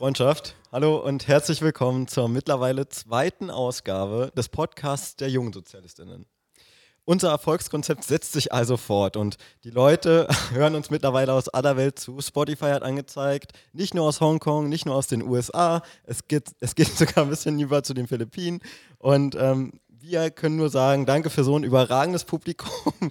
Freundschaft. Hallo und herzlich willkommen zur mittlerweile zweiten Ausgabe des Podcasts der jungen Sozialistinnen. Unser Erfolgskonzept setzt sich also fort und die Leute hören uns mittlerweile aus aller Welt zu. Spotify hat angezeigt, nicht nur aus Hongkong, nicht nur aus den USA, es geht, es geht sogar ein bisschen über zu den Philippinen. Und ähm, wir können nur sagen, danke für so ein überragendes Publikum,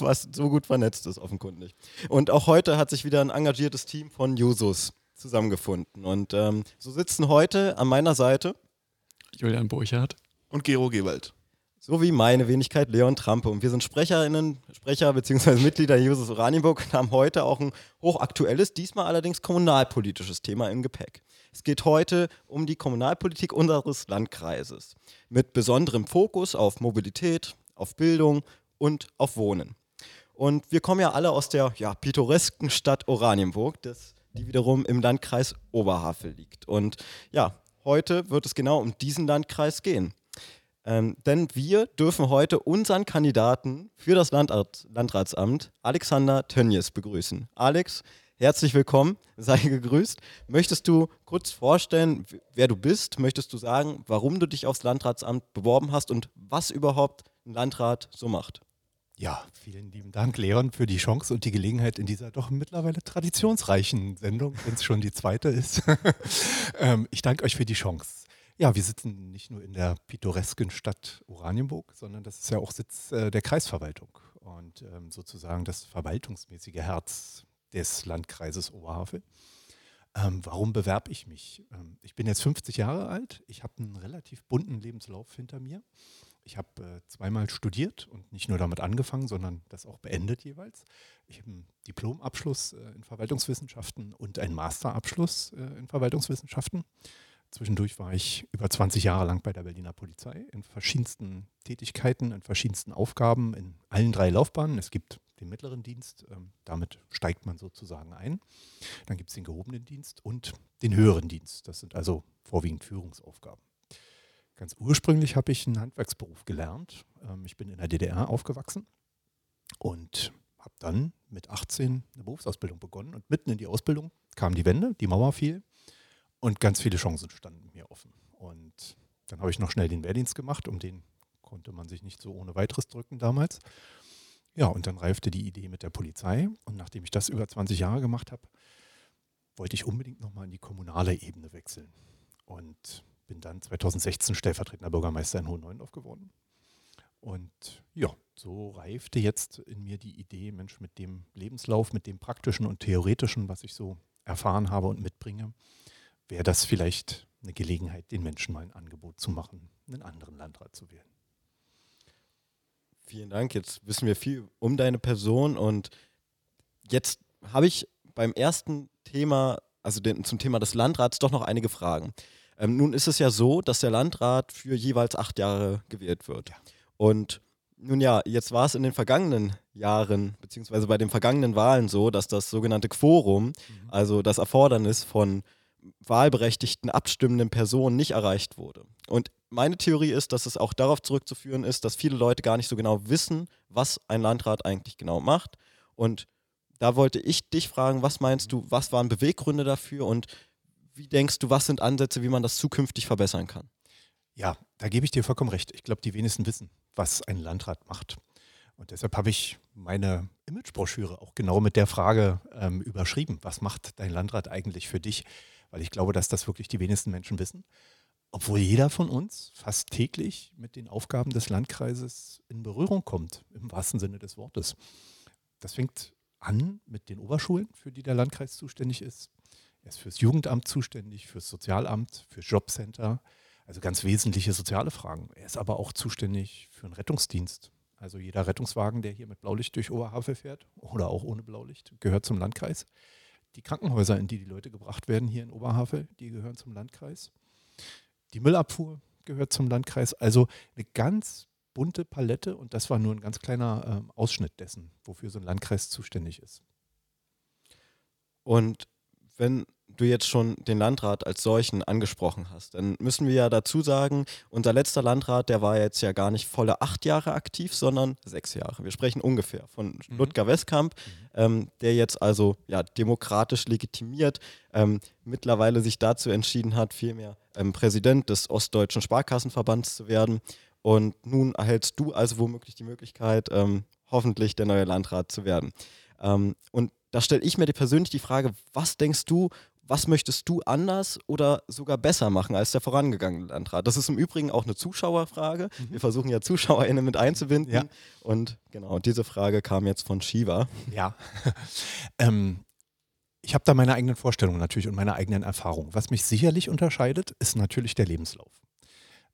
was so gut vernetzt ist, offenkundig. Und auch heute hat sich wieder ein engagiertes Team von Jusos zusammengefunden. Und ähm, so sitzen heute an meiner Seite Julian Burchardt und Gero Gewald sowie meine Wenigkeit Leon Trampe. Und wir sind SprecherInnen, Sprecher bzw. Mitglieder Jusos Oranienburg und haben heute auch ein hochaktuelles, diesmal allerdings kommunalpolitisches Thema im Gepäck. Es geht heute um die Kommunalpolitik unseres Landkreises mit besonderem Fokus auf Mobilität, auf Bildung und auf Wohnen. Und wir kommen ja alle aus der ja, pittoresken Stadt Oranienburg, das, die wiederum im Landkreis Oberhavel liegt. Und ja, heute wird es genau um diesen Landkreis gehen. Ähm, denn wir dürfen heute unseren Kandidaten für das Landrat, Landratsamt, Alexander Tönjes, begrüßen. Alex, herzlich willkommen, sei gegrüßt. Möchtest du kurz vorstellen, wer du bist? Möchtest du sagen, warum du dich aufs Landratsamt beworben hast und was überhaupt ein Landrat so macht? Ja, vielen lieben Dank, Leon, für die Chance und die Gelegenheit in dieser doch mittlerweile traditionsreichen Sendung, wenn es schon die zweite ist. ähm, ich danke euch für die Chance. Ja, wir sitzen nicht nur in der pittoresken Stadt Oranienburg, sondern das ist ja auch Sitz äh, der Kreisverwaltung und ähm, sozusagen das verwaltungsmäßige Herz des Landkreises Oberhavel. Ähm, warum bewerbe ich mich? Ähm, ich bin jetzt 50 Jahre alt. Ich habe einen relativ bunten Lebenslauf hinter mir. Ich habe äh, zweimal studiert und nicht nur damit angefangen, sondern das auch beendet jeweils. Ich habe einen Diplomabschluss äh, in Verwaltungswissenschaften und einen Masterabschluss äh, in Verwaltungswissenschaften. Zwischendurch war ich über 20 Jahre lang bei der Berliner Polizei in verschiedensten Tätigkeiten, in verschiedensten Aufgaben, in allen drei Laufbahnen. Es gibt den mittleren Dienst, ähm, damit steigt man sozusagen ein. Dann gibt es den gehobenen Dienst und den höheren Dienst. Das sind also vorwiegend Führungsaufgaben. Ganz ursprünglich habe ich einen Handwerksberuf gelernt. Ähm, ich bin in der DDR aufgewachsen und habe dann mit 18 eine Berufsausbildung begonnen. Und mitten in die Ausbildung kam die Wende, die Mauer fiel und ganz viele Chancen standen mir offen. Und dann habe ich noch schnell den Wehrdienst gemacht, um den konnte man sich nicht so ohne weiteres drücken damals. Ja, und dann reifte die Idee mit der Polizei. Und nachdem ich das über 20 Jahre gemacht habe, wollte ich unbedingt nochmal in die kommunale Ebene wechseln. Und bin dann 2016 stellvertretender Bürgermeister in Hohenneuendorf geworden. Und ja, so reifte jetzt in mir die Idee, Mensch, mit dem Lebenslauf, mit dem praktischen und theoretischen, was ich so erfahren habe und mitbringe, wäre das vielleicht eine Gelegenheit, den Menschen mal ein Angebot zu machen, einen anderen Landrat zu wählen. Vielen Dank. Jetzt wissen wir viel um deine Person und jetzt habe ich beim ersten Thema, also den, zum Thema des Landrats, doch noch einige Fragen. Ähm, nun ist es ja so, dass der Landrat für jeweils acht Jahre gewählt wird. Ja. Und nun ja, jetzt war es in den vergangenen Jahren, beziehungsweise bei den vergangenen Wahlen so, dass das sogenannte Quorum, mhm. also das Erfordernis von wahlberechtigten abstimmenden Personen nicht erreicht wurde. Und meine Theorie ist, dass es auch darauf zurückzuführen ist, dass viele Leute gar nicht so genau wissen, was ein Landrat eigentlich genau macht. Und da wollte ich dich fragen, was meinst du, was waren Beweggründe dafür und wie denkst du, was sind Ansätze, wie man das zukünftig verbessern kann? Ja, da gebe ich dir vollkommen recht. Ich glaube, die wenigsten wissen, was ein Landrat macht. Und deshalb habe ich meine Imagebroschüre auch genau mit der Frage ähm, überschrieben. Was macht dein Landrat eigentlich für dich? weil ich glaube, dass das wirklich die wenigsten Menschen wissen. Obwohl jeder von uns fast täglich mit den Aufgaben des Landkreises in Berührung kommt, im wahrsten Sinne des Wortes. Das fängt an mit den Oberschulen, für die der Landkreis zuständig ist. Er ist fürs Jugendamt zuständig, fürs Sozialamt, fürs Jobcenter, also ganz wesentliche soziale Fragen. Er ist aber auch zuständig für einen Rettungsdienst. Also jeder Rettungswagen, der hier mit Blaulicht durch Oberhavel fährt oder auch ohne Blaulicht, gehört zum Landkreis. Die Krankenhäuser, in die die Leute gebracht werden hier in Oberhavel, die gehören zum Landkreis. Die Müllabfuhr gehört zum Landkreis. Also eine ganz bunte Palette und das war nur ein ganz kleiner äh, Ausschnitt dessen, wofür so ein Landkreis zuständig ist. Und wenn du jetzt schon den Landrat als solchen angesprochen hast, dann müssen wir ja dazu sagen, unser letzter Landrat, der war jetzt ja gar nicht volle acht Jahre aktiv, sondern sechs Jahre. Wir sprechen ungefähr von mhm. Ludger Westkamp, mhm. ähm, der jetzt also ja demokratisch legitimiert ähm, mittlerweile sich dazu entschieden hat, vielmehr ähm, Präsident des Ostdeutschen Sparkassenverbands zu werden. Und nun erhältst du also womöglich die Möglichkeit, ähm, hoffentlich der neue Landrat zu werden. Ähm, und da stelle ich mir persönlich die Frage, was denkst du, was möchtest du anders oder sogar besser machen als der vorangegangene Landrat? Das ist im Übrigen auch eine Zuschauerfrage. Mhm. Wir versuchen ja ZuschauerInnen mit einzubinden. Ja. Und genau, diese Frage kam jetzt von Shiva. Ja. ähm, ich habe da meine eigenen Vorstellungen natürlich und meine eigenen Erfahrungen. Was mich sicherlich unterscheidet, ist natürlich der Lebenslauf.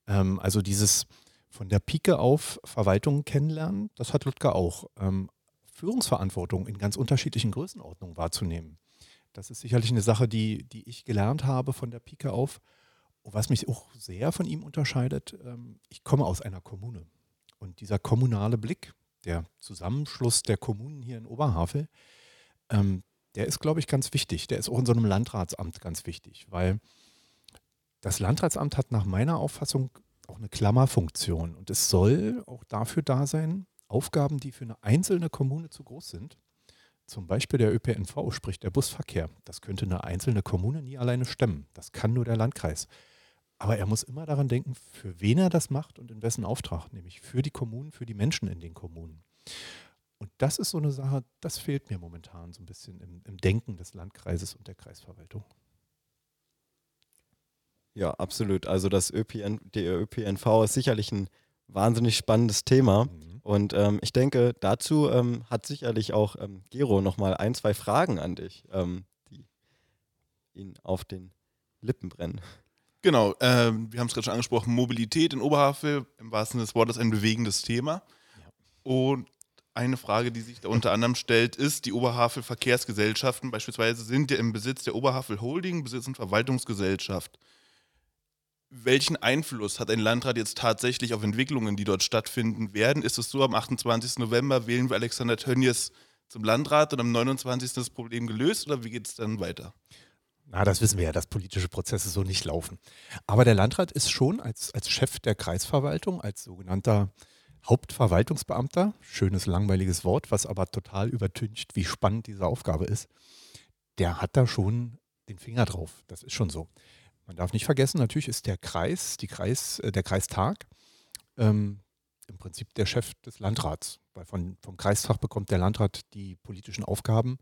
Ähm, also dieses von der Pike auf Verwaltung kennenlernen, das hat Ludger auch. Ähm, Führungsverantwortung in ganz unterschiedlichen Größenordnungen wahrzunehmen. Das ist sicherlich eine Sache, die, die ich gelernt habe von der Pike auf. Was mich auch sehr von ihm unterscheidet, ähm, ich komme aus einer Kommune. Und dieser kommunale Blick, der Zusammenschluss der Kommunen hier in Oberhavel, ähm, der ist, glaube ich, ganz wichtig. Der ist auch in so einem Landratsamt ganz wichtig, weil das Landratsamt hat nach meiner Auffassung auch eine Klammerfunktion. Und es soll auch dafür da sein, Aufgaben, die für eine einzelne Kommune zu groß sind, zum Beispiel der ÖPNV, sprich der Busverkehr. Das könnte eine einzelne Kommune nie alleine stemmen. Das kann nur der Landkreis. Aber er muss immer daran denken, für wen er das macht und in wessen Auftrag, nämlich für die Kommunen, für die Menschen in den Kommunen. Und das ist so eine Sache, das fehlt mir momentan so ein bisschen im, im Denken des Landkreises und der Kreisverwaltung. Ja, absolut. Also das ÖPN, der ÖPNV ist sicherlich ein wahnsinnig spannendes Thema. Mhm. Und ähm, ich denke, dazu ähm, hat sicherlich auch ähm, Gero nochmal ein, zwei Fragen an dich, ähm, die ihn auf den Lippen brennen. Genau, ähm, wir haben es gerade schon angesprochen, Mobilität in Oberhavel, im wahrsten Sinne des Wortes ein bewegendes Thema. Ja. Und eine Frage, die sich da unter anderem stellt, ist, die Oberhavel Verkehrsgesellschaften beispielsweise sind ja im Besitz der Oberhavel Holding, Besitz- und Verwaltungsgesellschaft welchen Einfluss hat ein Landrat jetzt tatsächlich auf Entwicklungen, die dort stattfinden werden? Ist es so, am 28. November wählen wir Alexander Tönnies zum Landrat und am 29. ist das Problem gelöst oder wie geht es dann weiter? Na, das wissen wir ja, dass politische Prozesse so nicht laufen. Aber der Landrat ist schon als, als Chef der Kreisverwaltung, als sogenannter Hauptverwaltungsbeamter, schönes langweiliges Wort, was aber total übertüncht, wie spannend diese Aufgabe ist, der hat da schon den Finger drauf. Das ist schon so. Man darf nicht vergessen, natürlich ist der Kreis, die Kreis, äh, der Kreistag ähm, im Prinzip der Chef des Landrats. Weil von, vom Kreistag bekommt der Landrat die politischen Aufgaben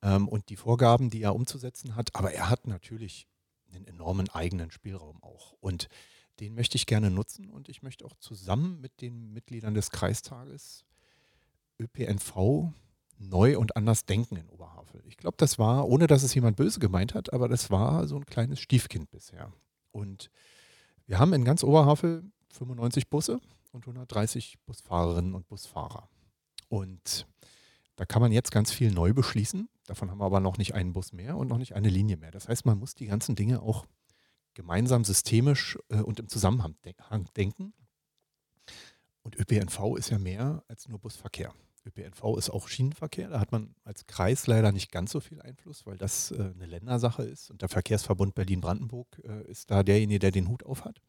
ähm, und die Vorgaben, die er umzusetzen hat. Aber er hat natürlich einen enormen eigenen Spielraum auch. Und den möchte ich gerne nutzen und ich möchte auch zusammen mit den Mitgliedern des Kreistages ÖPNV neu und anders denken in Oberhavel. Ich glaube, das war, ohne dass es jemand böse gemeint hat, aber das war so ein kleines Stiefkind bisher. Und wir haben in ganz Oberhavel 95 Busse und 130 Busfahrerinnen und Busfahrer. Und da kann man jetzt ganz viel neu beschließen. Davon haben wir aber noch nicht einen Bus mehr und noch nicht eine Linie mehr. Das heißt, man muss die ganzen Dinge auch gemeinsam systemisch äh, und im Zusammenhang denken. Und ÖPNV ist ja mehr als nur Busverkehr. ÖPNV ist auch Schienenverkehr. Da hat man als Kreis leider nicht ganz so viel Einfluss, weil das äh, eine Ländersache ist. Und der Verkehrsverbund Berlin-Brandenburg äh, ist da derjenige, der den Hut auf hat.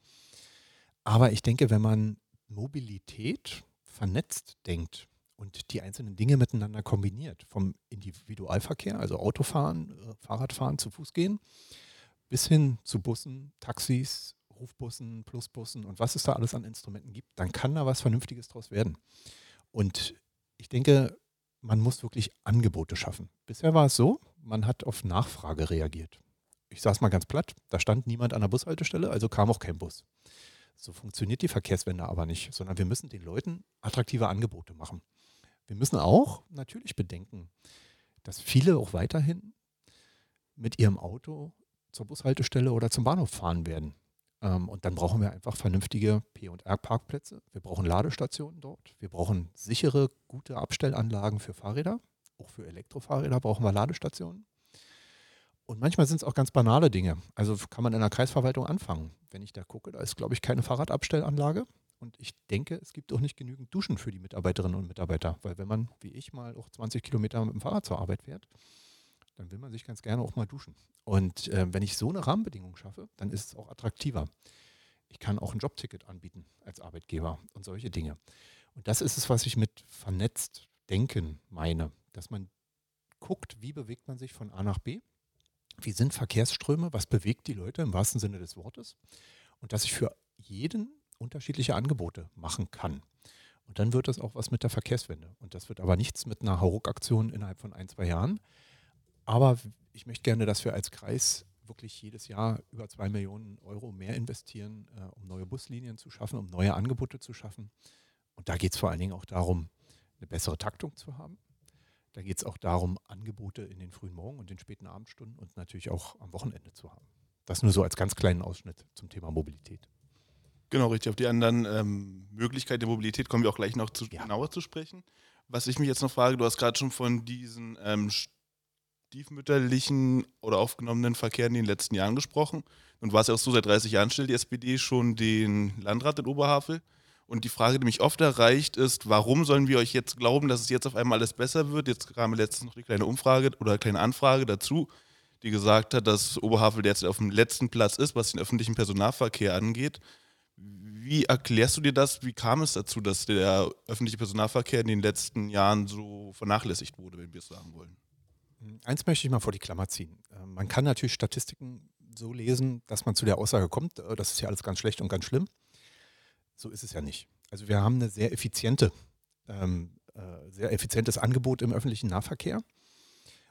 Aber ich denke, wenn man Mobilität vernetzt denkt und die einzelnen Dinge miteinander kombiniert, vom Individualverkehr, also Autofahren, äh, Fahrradfahren, zu Fuß gehen, bis hin zu Bussen, Taxis, Rufbussen, Plusbussen und was es da alles an Instrumenten gibt, dann kann da was Vernünftiges draus werden. Und ich denke, man muss wirklich Angebote schaffen. Bisher war es so, man hat auf Nachfrage reagiert. Ich es mal ganz platt, da stand niemand an der Bushaltestelle, also kam auch kein Bus. So funktioniert die Verkehrswende aber nicht, sondern wir müssen den Leuten attraktive Angebote machen. Wir müssen auch natürlich bedenken, dass viele auch weiterhin mit ihrem Auto zur Bushaltestelle oder zum Bahnhof fahren werden. Ähm, und dann brauchen wir einfach vernünftige P&R-Parkplätze. Wir brauchen Ladestationen dort. Wir brauchen sichere, gute Abstellanlagen für Fahrräder. Auch für Elektrofahrräder brauchen wir Ladestationen. Und manchmal sind es auch ganz banale Dinge. Also kann man in der Kreisverwaltung anfangen. Wenn ich da gucke, da ist, glaube ich, keine Fahrradabstellanlage. Und ich denke, es gibt auch nicht genügend Duschen für die Mitarbeiterinnen und Mitarbeiter. Weil wenn man, wie ich, mal auch 20 Kilometer mit dem Fahrrad zur Arbeit fährt, dann will man sich ganz gerne auch mal duschen. Und äh, wenn ich so eine Rahmenbedingung schaffe, dann ist es auch attraktiver. Ich kann auch ein Jobticket anbieten als Arbeitgeber und solche Dinge. Und das ist es, was ich mit vernetzt denken meine, dass man guckt, wie bewegt man sich von A nach B, wie sind Verkehrsströme, was bewegt die Leute im wahrsten Sinne des Wortes und dass ich für jeden unterschiedliche Angebote machen kann. Und dann wird das auch was mit der Verkehrswende. Und das wird aber nichts mit einer Hauruck-Aktion innerhalb von ein, zwei Jahren. Aber ich möchte gerne, dass wir als Kreis wirklich jedes Jahr über zwei Millionen Euro mehr investieren, äh, um neue Buslinien zu schaffen, um neue Angebote zu schaffen. Und da geht es vor allen Dingen auch darum, eine bessere Taktung zu haben. Da geht es auch darum, Angebote in den frühen Morgen- und den späten Abendstunden und natürlich auch am Wochenende zu haben. Das nur so als ganz kleinen Ausschnitt zum Thema Mobilität. Genau, richtig. Auf die anderen ähm, Möglichkeiten der Mobilität kommen wir auch gleich noch zu, Ja. genauer zu sprechen. Was ich mich jetzt noch frage, du hast gerade schon von diesen ähm, stiefmütterlichen oder aufgenommenen Verkehren in den letzten Jahren gesprochen. Und war es ja auch so, seit 30 Jahren stellt die SPD schon den Landrat in Oberhavel. Und die Frage, die mich oft erreicht, ist, warum sollen wir euch jetzt glauben, dass es jetzt auf einmal alles besser wird? Jetzt kam letztens noch die kleine Umfrage oder eine kleine Anfrage dazu, die gesagt hat, dass Oberhavel derzeit auf dem letzten Platz ist, was den öffentlichen Personennahverkehr angeht. Wie erklärst du dir das? Wie kam es dazu, dass der öffentliche Personennahverkehr in den letzten Jahren so vernachlässigt wurde, wenn wir es sagen wollen? Eins möchte ich mal vor die Klammer ziehen. Äh, Man kann natürlich Statistiken so lesen, dass man zu der Aussage kommt, äh, das ist ja alles ganz schlecht und ganz schlimm. So ist es ja nicht. Also wir haben eine sehr effiziente, ähm, äh, sehr effizientes Angebot im öffentlichen Nahverkehr.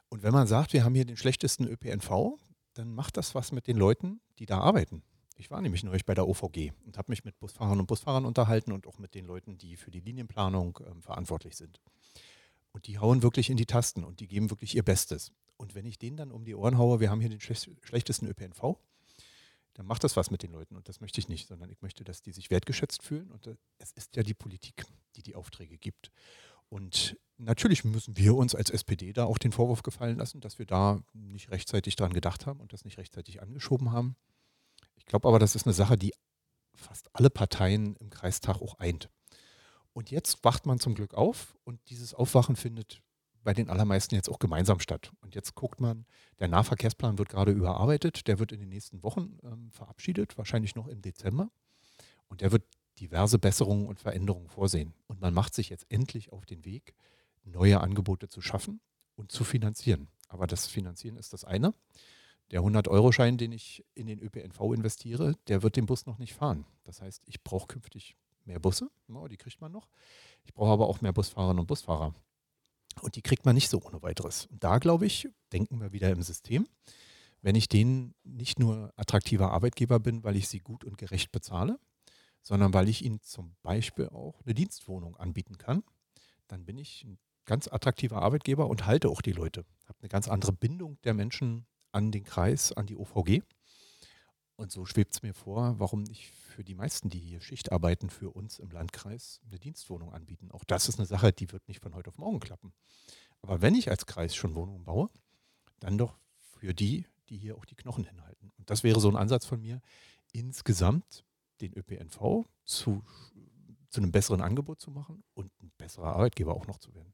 Und wenn man sagt, wir haben hier den schlechtesten ÖPNV, dann macht das was mit den Leuten, die da arbeiten. Ich war nämlich neulich bei der OVG und habe mich mit Busfahrern und Busfahrern unterhalten und auch mit den Leuten, die für die Linienplanung ähm, verantwortlich sind. Und die hauen wirklich in die Tasten und die geben wirklich ihr Bestes. Und wenn ich denen dann um die Ohren haue, wir haben hier den schlech- schlechtesten ÖPNV, dann macht das was mit den Leuten. Und das möchte ich nicht, sondern ich möchte, dass die sich wertgeschätzt fühlen. Und äh, es ist ja die Politik, die die Aufträge gibt. Und natürlich müssen wir uns als SPD da auch den Vorwurf gefallen lassen, dass wir da nicht rechtzeitig dran gedacht haben und das nicht rechtzeitig angeschoben haben. Ich glaube aber, das ist eine Sache, die fast alle Parteien im Kreistag auch eint. Und jetzt wacht man zum Glück auf und dieses Aufwachen findet bei den allermeisten jetzt auch gemeinsam statt. Und jetzt guckt man, der Nahverkehrsplan wird gerade überarbeitet, der wird in den nächsten Wochen ähm, verabschiedet, wahrscheinlich noch im Dezember. Und der wird diverse Besserungen und Veränderungen vorsehen. Und man macht sich jetzt endlich auf den Weg, neue Angebote zu schaffen und zu finanzieren. Aber das Finanzieren ist das eine. Der 100-Euro-Schein, den ich in den ÖPNV investiere, der wird den Bus noch nicht fahren. Das heißt, ich brauche künftig mehr Busse, ja, die kriegt man noch. Ich brauche aber auch mehr Busfahrerinnen und Busfahrer. Und die kriegt man nicht so ohne weiteres. Und da, glaube ich, denken wir wieder im System. Wenn ich denen nicht nur attraktiver Arbeitgeber bin, weil ich sie gut und gerecht bezahle, sondern weil ich ihnen zum Beispiel auch eine Dienstwohnung anbieten kann, dann bin ich ein ganz attraktiver Arbeitgeber und halte auch die Leute. Habe eine ganz andere Bindung der Menschen an den Kreis, an die OVG. Und so schwebt es mir vor, warum nicht für die meisten, die hier Schicht arbeiten, für uns im Landkreis eine Dienstwohnung anbieten. Auch das ist eine Sache, die wird nicht von heute auf morgen klappen. Aber wenn ich als Kreis schon Wohnungen baue, dann doch für die, die hier auch die Knochen hinhalten. Und das wäre so ein Ansatz von mir, insgesamt den ÖPNV zu, zu einem besseren Angebot zu machen und ein besserer Arbeitgeber auch noch zu werden.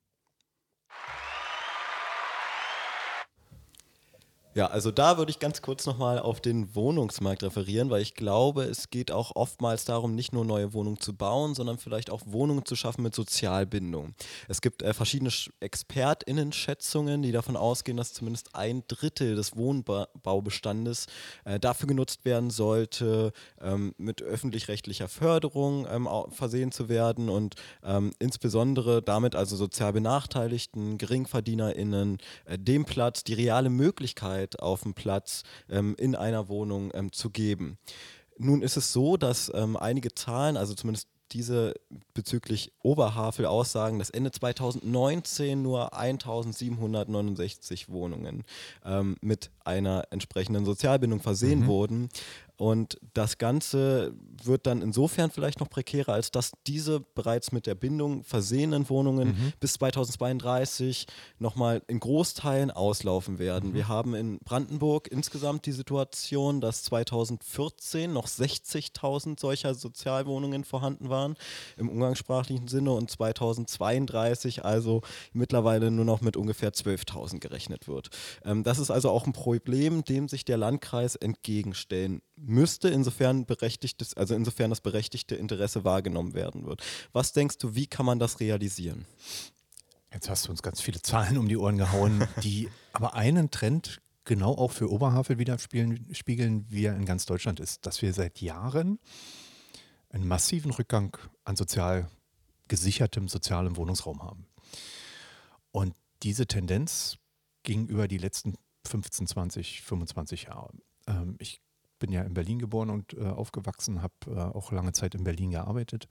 Ja, also da würde ich ganz kurz nochmal auf den Wohnungsmarkt referieren, weil ich glaube, es geht auch oftmals darum, nicht nur neue Wohnungen zu bauen, sondern vielleicht auch Wohnungen zu schaffen mit Sozialbindung. Es gibt äh, verschiedene Sch- ExpertInnen-Schätzungen, die davon ausgehen, dass zumindest ein Drittel des Wohnbaubestandes äh, dafür genutzt werden sollte, ähm, mit öffentlich-rechtlicher Förderung ähm, versehen zu werden und ähm, insbesondere damit also sozial Benachteiligten, GeringverdienerInnen, äh, dem Platz, die reale Möglichkeit auf dem Platz ähm, in einer Wohnung ähm, zu geben. Nun ist es so, dass ähm, einige Zahlen, also zumindest diese bezüglich Oberhavel aussagen, dass Ende 2019 nur 1769 Wohnungen ähm, mit einer entsprechenden Sozialbindung versehen wurden. Und das Ganze wird dann insofern vielleicht noch prekärer, als dass diese bereits mit der Bindung versehenen Wohnungen mhm. bis 2032 nochmal in Großteilen auslaufen werden. Mhm. Wir haben in Brandenburg insgesamt die Situation, dass 2014 noch 60.000 solcher Sozialwohnungen vorhanden waren im umgangssprachlichen Sinne und 2032 also mittlerweile nur noch mit ungefähr 12.000 gerechnet wird. Ähm, das ist also auch ein Problem, dem sich der Landkreis entgegenstellen müsste, insofern berechtigtes, also insofern das berechtigte Interesse wahrgenommen werden wird. Was denkst du, wie kann man das realisieren? Jetzt hast du uns ganz viele Zahlen um die Ohren gehauen, die aber einen Trend genau auch für Oberhavel widerspiegeln, wie er in ganz Deutschland ist, dass wir seit Jahren einen massiven Rückgang an sozial gesichertem sozialem Wohnungsraum haben. Und diese Tendenz ging über die letzten 15, 20, 25 Jahre. Ähm, ich bin ja in Berlin geboren und äh, aufgewachsen, habe äh, auch lange Zeit in Berlin gearbeitet.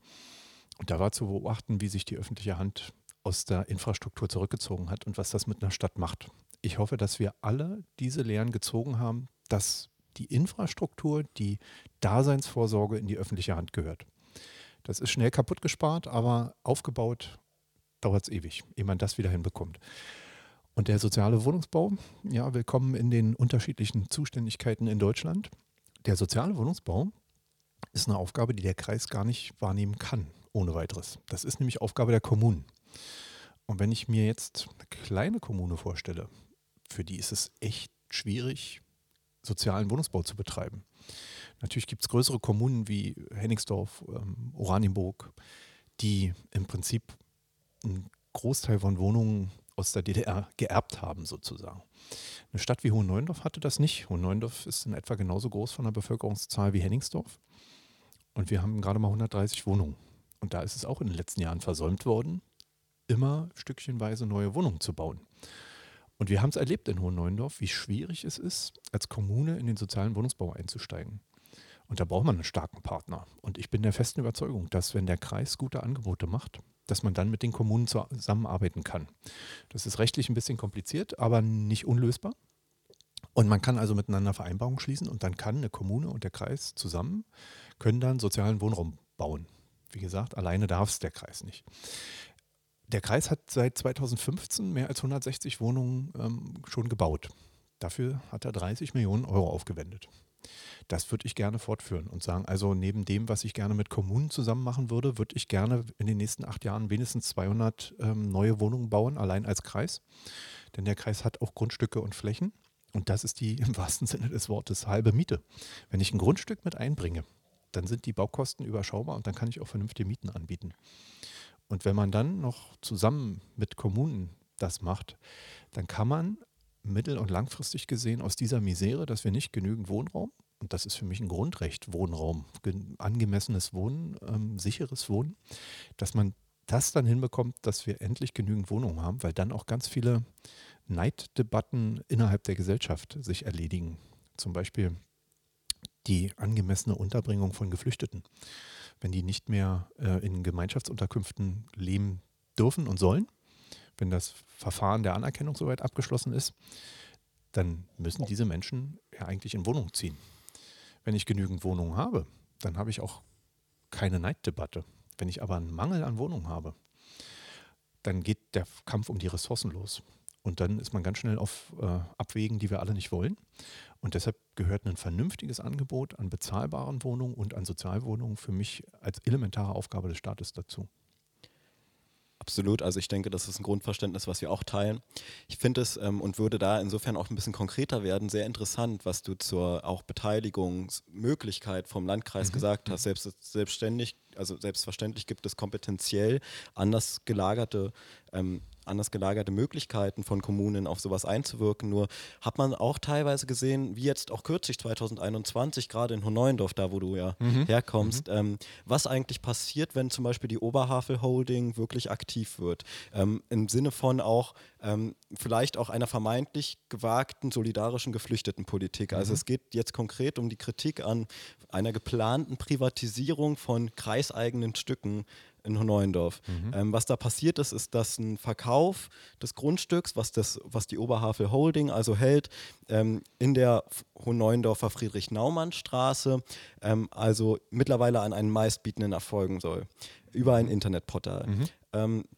Und da war zu beobachten, wie sich die öffentliche Hand aus der Infrastruktur zurückgezogen hat und was das mit einer Stadt macht. Ich hoffe, dass wir alle diese Lehren gezogen haben, dass die Infrastruktur, die Daseinsvorsorge in die öffentliche Hand gehört. Das ist schnell kaputt gespart, aber aufgebaut dauert es ewig, ehe man das wieder hinbekommt. Und der soziale Wohnungsbau, ja, willkommen in den unterschiedlichen Zuständigkeiten in Deutschland. Der soziale Wohnungsbau ist eine Aufgabe, die der Kreis gar nicht wahrnehmen kann, ohne weiteres. Das ist nämlich Aufgabe der Kommunen. Und wenn ich mir jetzt eine kleine Kommune vorstelle, für die ist es echt schwierig, sozialen Wohnungsbau zu betreiben. Natürlich gibt es größere Kommunen wie Hennigsdorf, ähm, Oranienburg, die im Prinzip einen Großteil von Wohnungen aus der DDR geerbt haben, sozusagen. Eine Stadt wie Hohenneuendorf hatte das nicht. Hohenneuendorf ist in etwa genauso groß von der Bevölkerungszahl wie Henningsdorf. Und wir haben gerade mal 130 Wohnungen. Und da ist es auch in den letzten Jahren versäumt worden, immer stückchenweise neue Wohnungen zu bauen. Und wir haben es erlebt in Hohenneuendorf, wie schwierig es ist, als Kommune in den sozialen Wohnungsbau einzusteigen. Und da braucht man einen starken Partner. Und ich bin der festen Überzeugung, dass wenn der Kreis gute Angebote macht, dass man dann mit den Kommunen zusammenarbeiten kann. Das ist rechtlich ein bisschen kompliziert, aber nicht unlösbar. Und man kann also miteinander Vereinbarungen schließen und dann kann eine Kommune und der Kreis zusammen, können dann sozialen Wohnraum bauen. Wie gesagt, alleine darf es der Kreis nicht. Der Kreis hat seit 2015 mehr als 160 Wohnungen ähm, schon gebaut. Dafür hat er 30 Millionen Euro aufgewendet. Das würde ich gerne fortführen und sagen, also neben dem, was ich gerne mit Kommunen zusammen machen würde, würde ich gerne in den nächsten acht Jahren wenigstens 200 ähm, neue Wohnungen bauen, allein als Kreis. Denn der Kreis hat auch Grundstücke und Flächen. Und das ist die im wahrsten Sinne des Wortes halbe Miete. Wenn ich ein Grundstück mit einbringe, dann sind die Baukosten überschaubar und dann kann ich auch vernünftige Mieten anbieten. Und wenn man dann noch zusammen mit Kommunen das macht, dann kann man mittel- und langfristig gesehen aus dieser Misere, dass wir nicht genügend Wohnraum, und das ist für mich ein Grundrecht, Wohnraum, angemessenes Wohnen, ähm, sicheres Wohnen, dass man das dann hinbekommt, dass wir endlich genügend Wohnungen haben, weil dann auch ganz viele Neiddebatten innerhalb der Gesellschaft sich erledigen. Zum Beispiel die angemessene Unterbringung von Geflüchteten. Wenn die nicht mehr äh, in Gemeinschaftsunterkünften leben dürfen und sollen, wenn das Verfahren der Anerkennung soweit abgeschlossen ist, dann müssen diese Menschen ja eigentlich in Wohnungen ziehen. Wenn ich genügend Wohnungen habe, dann habe ich auch keine Neiddebatte. Wenn ich aber einen Mangel an Wohnungen habe, dann geht der Kampf um die Ressourcen los. Und dann ist man ganz schnell auf äh, Abwägen, die wir alle nicht wollen. Und deshalb gehört ein vernünftiges Angebot an bezahlbaren Wohnungen und an Sozialwohnungen für mich als elementare Aufgabe des Staates dazu. Absolut. Also ich denke, das ist ein Grundverständnis, was wir auch teilen. Ich finde es ähm, und würde da insofern auch ein bisschen konkreter werden, sehr interessant, was du zur auch Beteiligungsmöglichkeit vom Landkreis mhm. gesagt hast. Selbst, selbstständig, also selbstverständlich gibt es kompetenziell anders gelagerte ähm, anders gelagerte Möglichkeiten von Kommunen auf sowas einzuwirken. Nur hat man auch teilweise gesehen, wie jetzt auch kürzlich 2021, gerade in Hohneuendorf, da wo du ja mhm. herkommst, mhm. Ähm, was eigentlich passiert, wenn zum Beispiel die Oberhavel Holding wirklich aktiv wird. Ähm, Im Sinne von auch ähm, vielleicht auch einer vermeintlich gewagten solidarischen Geflüchtetenpolitik. Also mhm. es geht jetzt konkret um die Kritik an einer geplanten Privatisierung von kreiseigenen Stücken in Neuendorf. Ähm, was da passiert ist, ist, dass ein Verkauf des Grundstücks, was, das, was die Oberhavel Holding also hält, ähm, in der Neuendorfer Friedrich-Naumann-Straße, ähm, also mittlerweile an einen Meistbietenden erfolgen soll, über ein Internetportal. Ähm,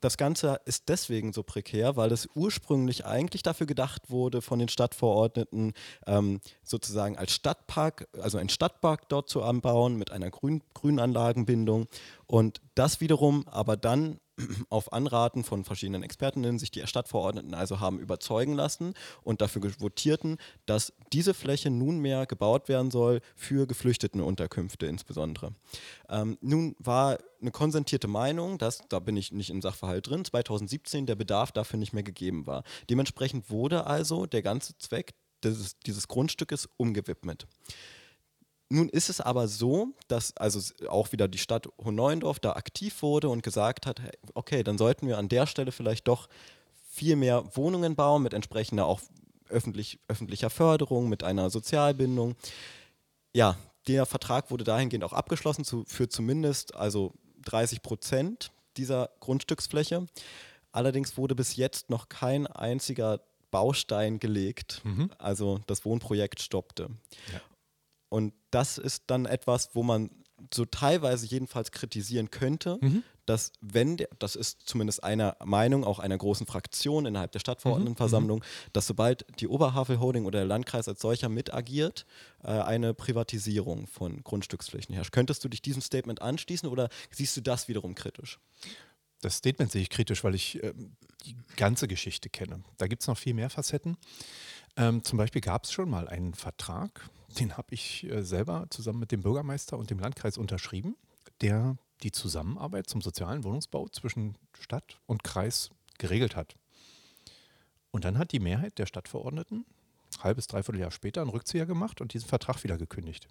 das Ganze ist deswegen so prekär, weil es ursprünglich eigentlich dafür gedacht wurde, von den Stadtverordneten ähm, sozusagen als Stadtpark, also ein Stadtpark dort zu anbauen mit einer Grün Grünanlagenbindung. Und das wiederum aber dann auf Anraten von verschiedenen Expertinnen sich die Stadtverordneten also haben überzeugen lassen und dafür votierten, dass diese Fläche nunmehr gebaut werden soll für Geflüchtetenunterkünfte insbesondere. Ähm, nun war eine konsentierte Meinung, dass, da bin ich nicht im Sachverhalt drin, 2017 der Bedarf dafür nicht mehr gegeben war. Dementsprechend wurde also der ganze Zweck dieses, dieses Grundstückes umgewidmet. Nun ist es aber so, dass also auch wieder die Stadt Hohneuendorf da aktiv wurde und gesagt hat, okay, dann sollten wir an der Stelle vielleicht doch viel mehr Wohnungen bauen mit entsprechender auch öffentlich, öffentlicher Förderung, mit einer Sozialbindung. Ja, der Vertrag wurde dahingehend auch abgeschlossen zu, für zumindest also 30 Prozent dieser Grundstücksfläche. Allerdings wurde bis jetzt noch kein einziger Baustein gelegt. Mhm. Also das Wohnprojekt stoppte. Ja. Und das ist dann etwas, wo man so teilweise jedenfalls kritisieren könnte, mhm. dass wenn, der, das ist zumindest einer Meinung, auch einer großen Fraktion innerhalb der Stadtverordnetenversammlung, mhm. dass sobald die Oberhavel Holding oder der Landkreis als solcher mitagiert, äh, eine Privatisierung von Grundstücksflächen herrscht. Könntest du dich diesem Statement anschließen oder siehst du das wiederum kritisch? Das Statement sehe ich kritisch, weil ich äh, die ganze Geschichte kenne. Da gibt es noch viel mehr Facetten. Ähm, zum Beispiel gab es schon mal einen Vertrag, den habe ich äh, selber zusammen mit dem Bürgermeister und dem Landkreis unterschrieben, der die Zusammenarbeit zum sozialen Wohnungsbau zwischen Stadt und Kreis geregelt hat. Und dann hat die Mehrheit der Stadtverordneten halbes, dreiviertel Jahr später einen Rückzieher gemacht und diesen Vertrag wieder gekündigt.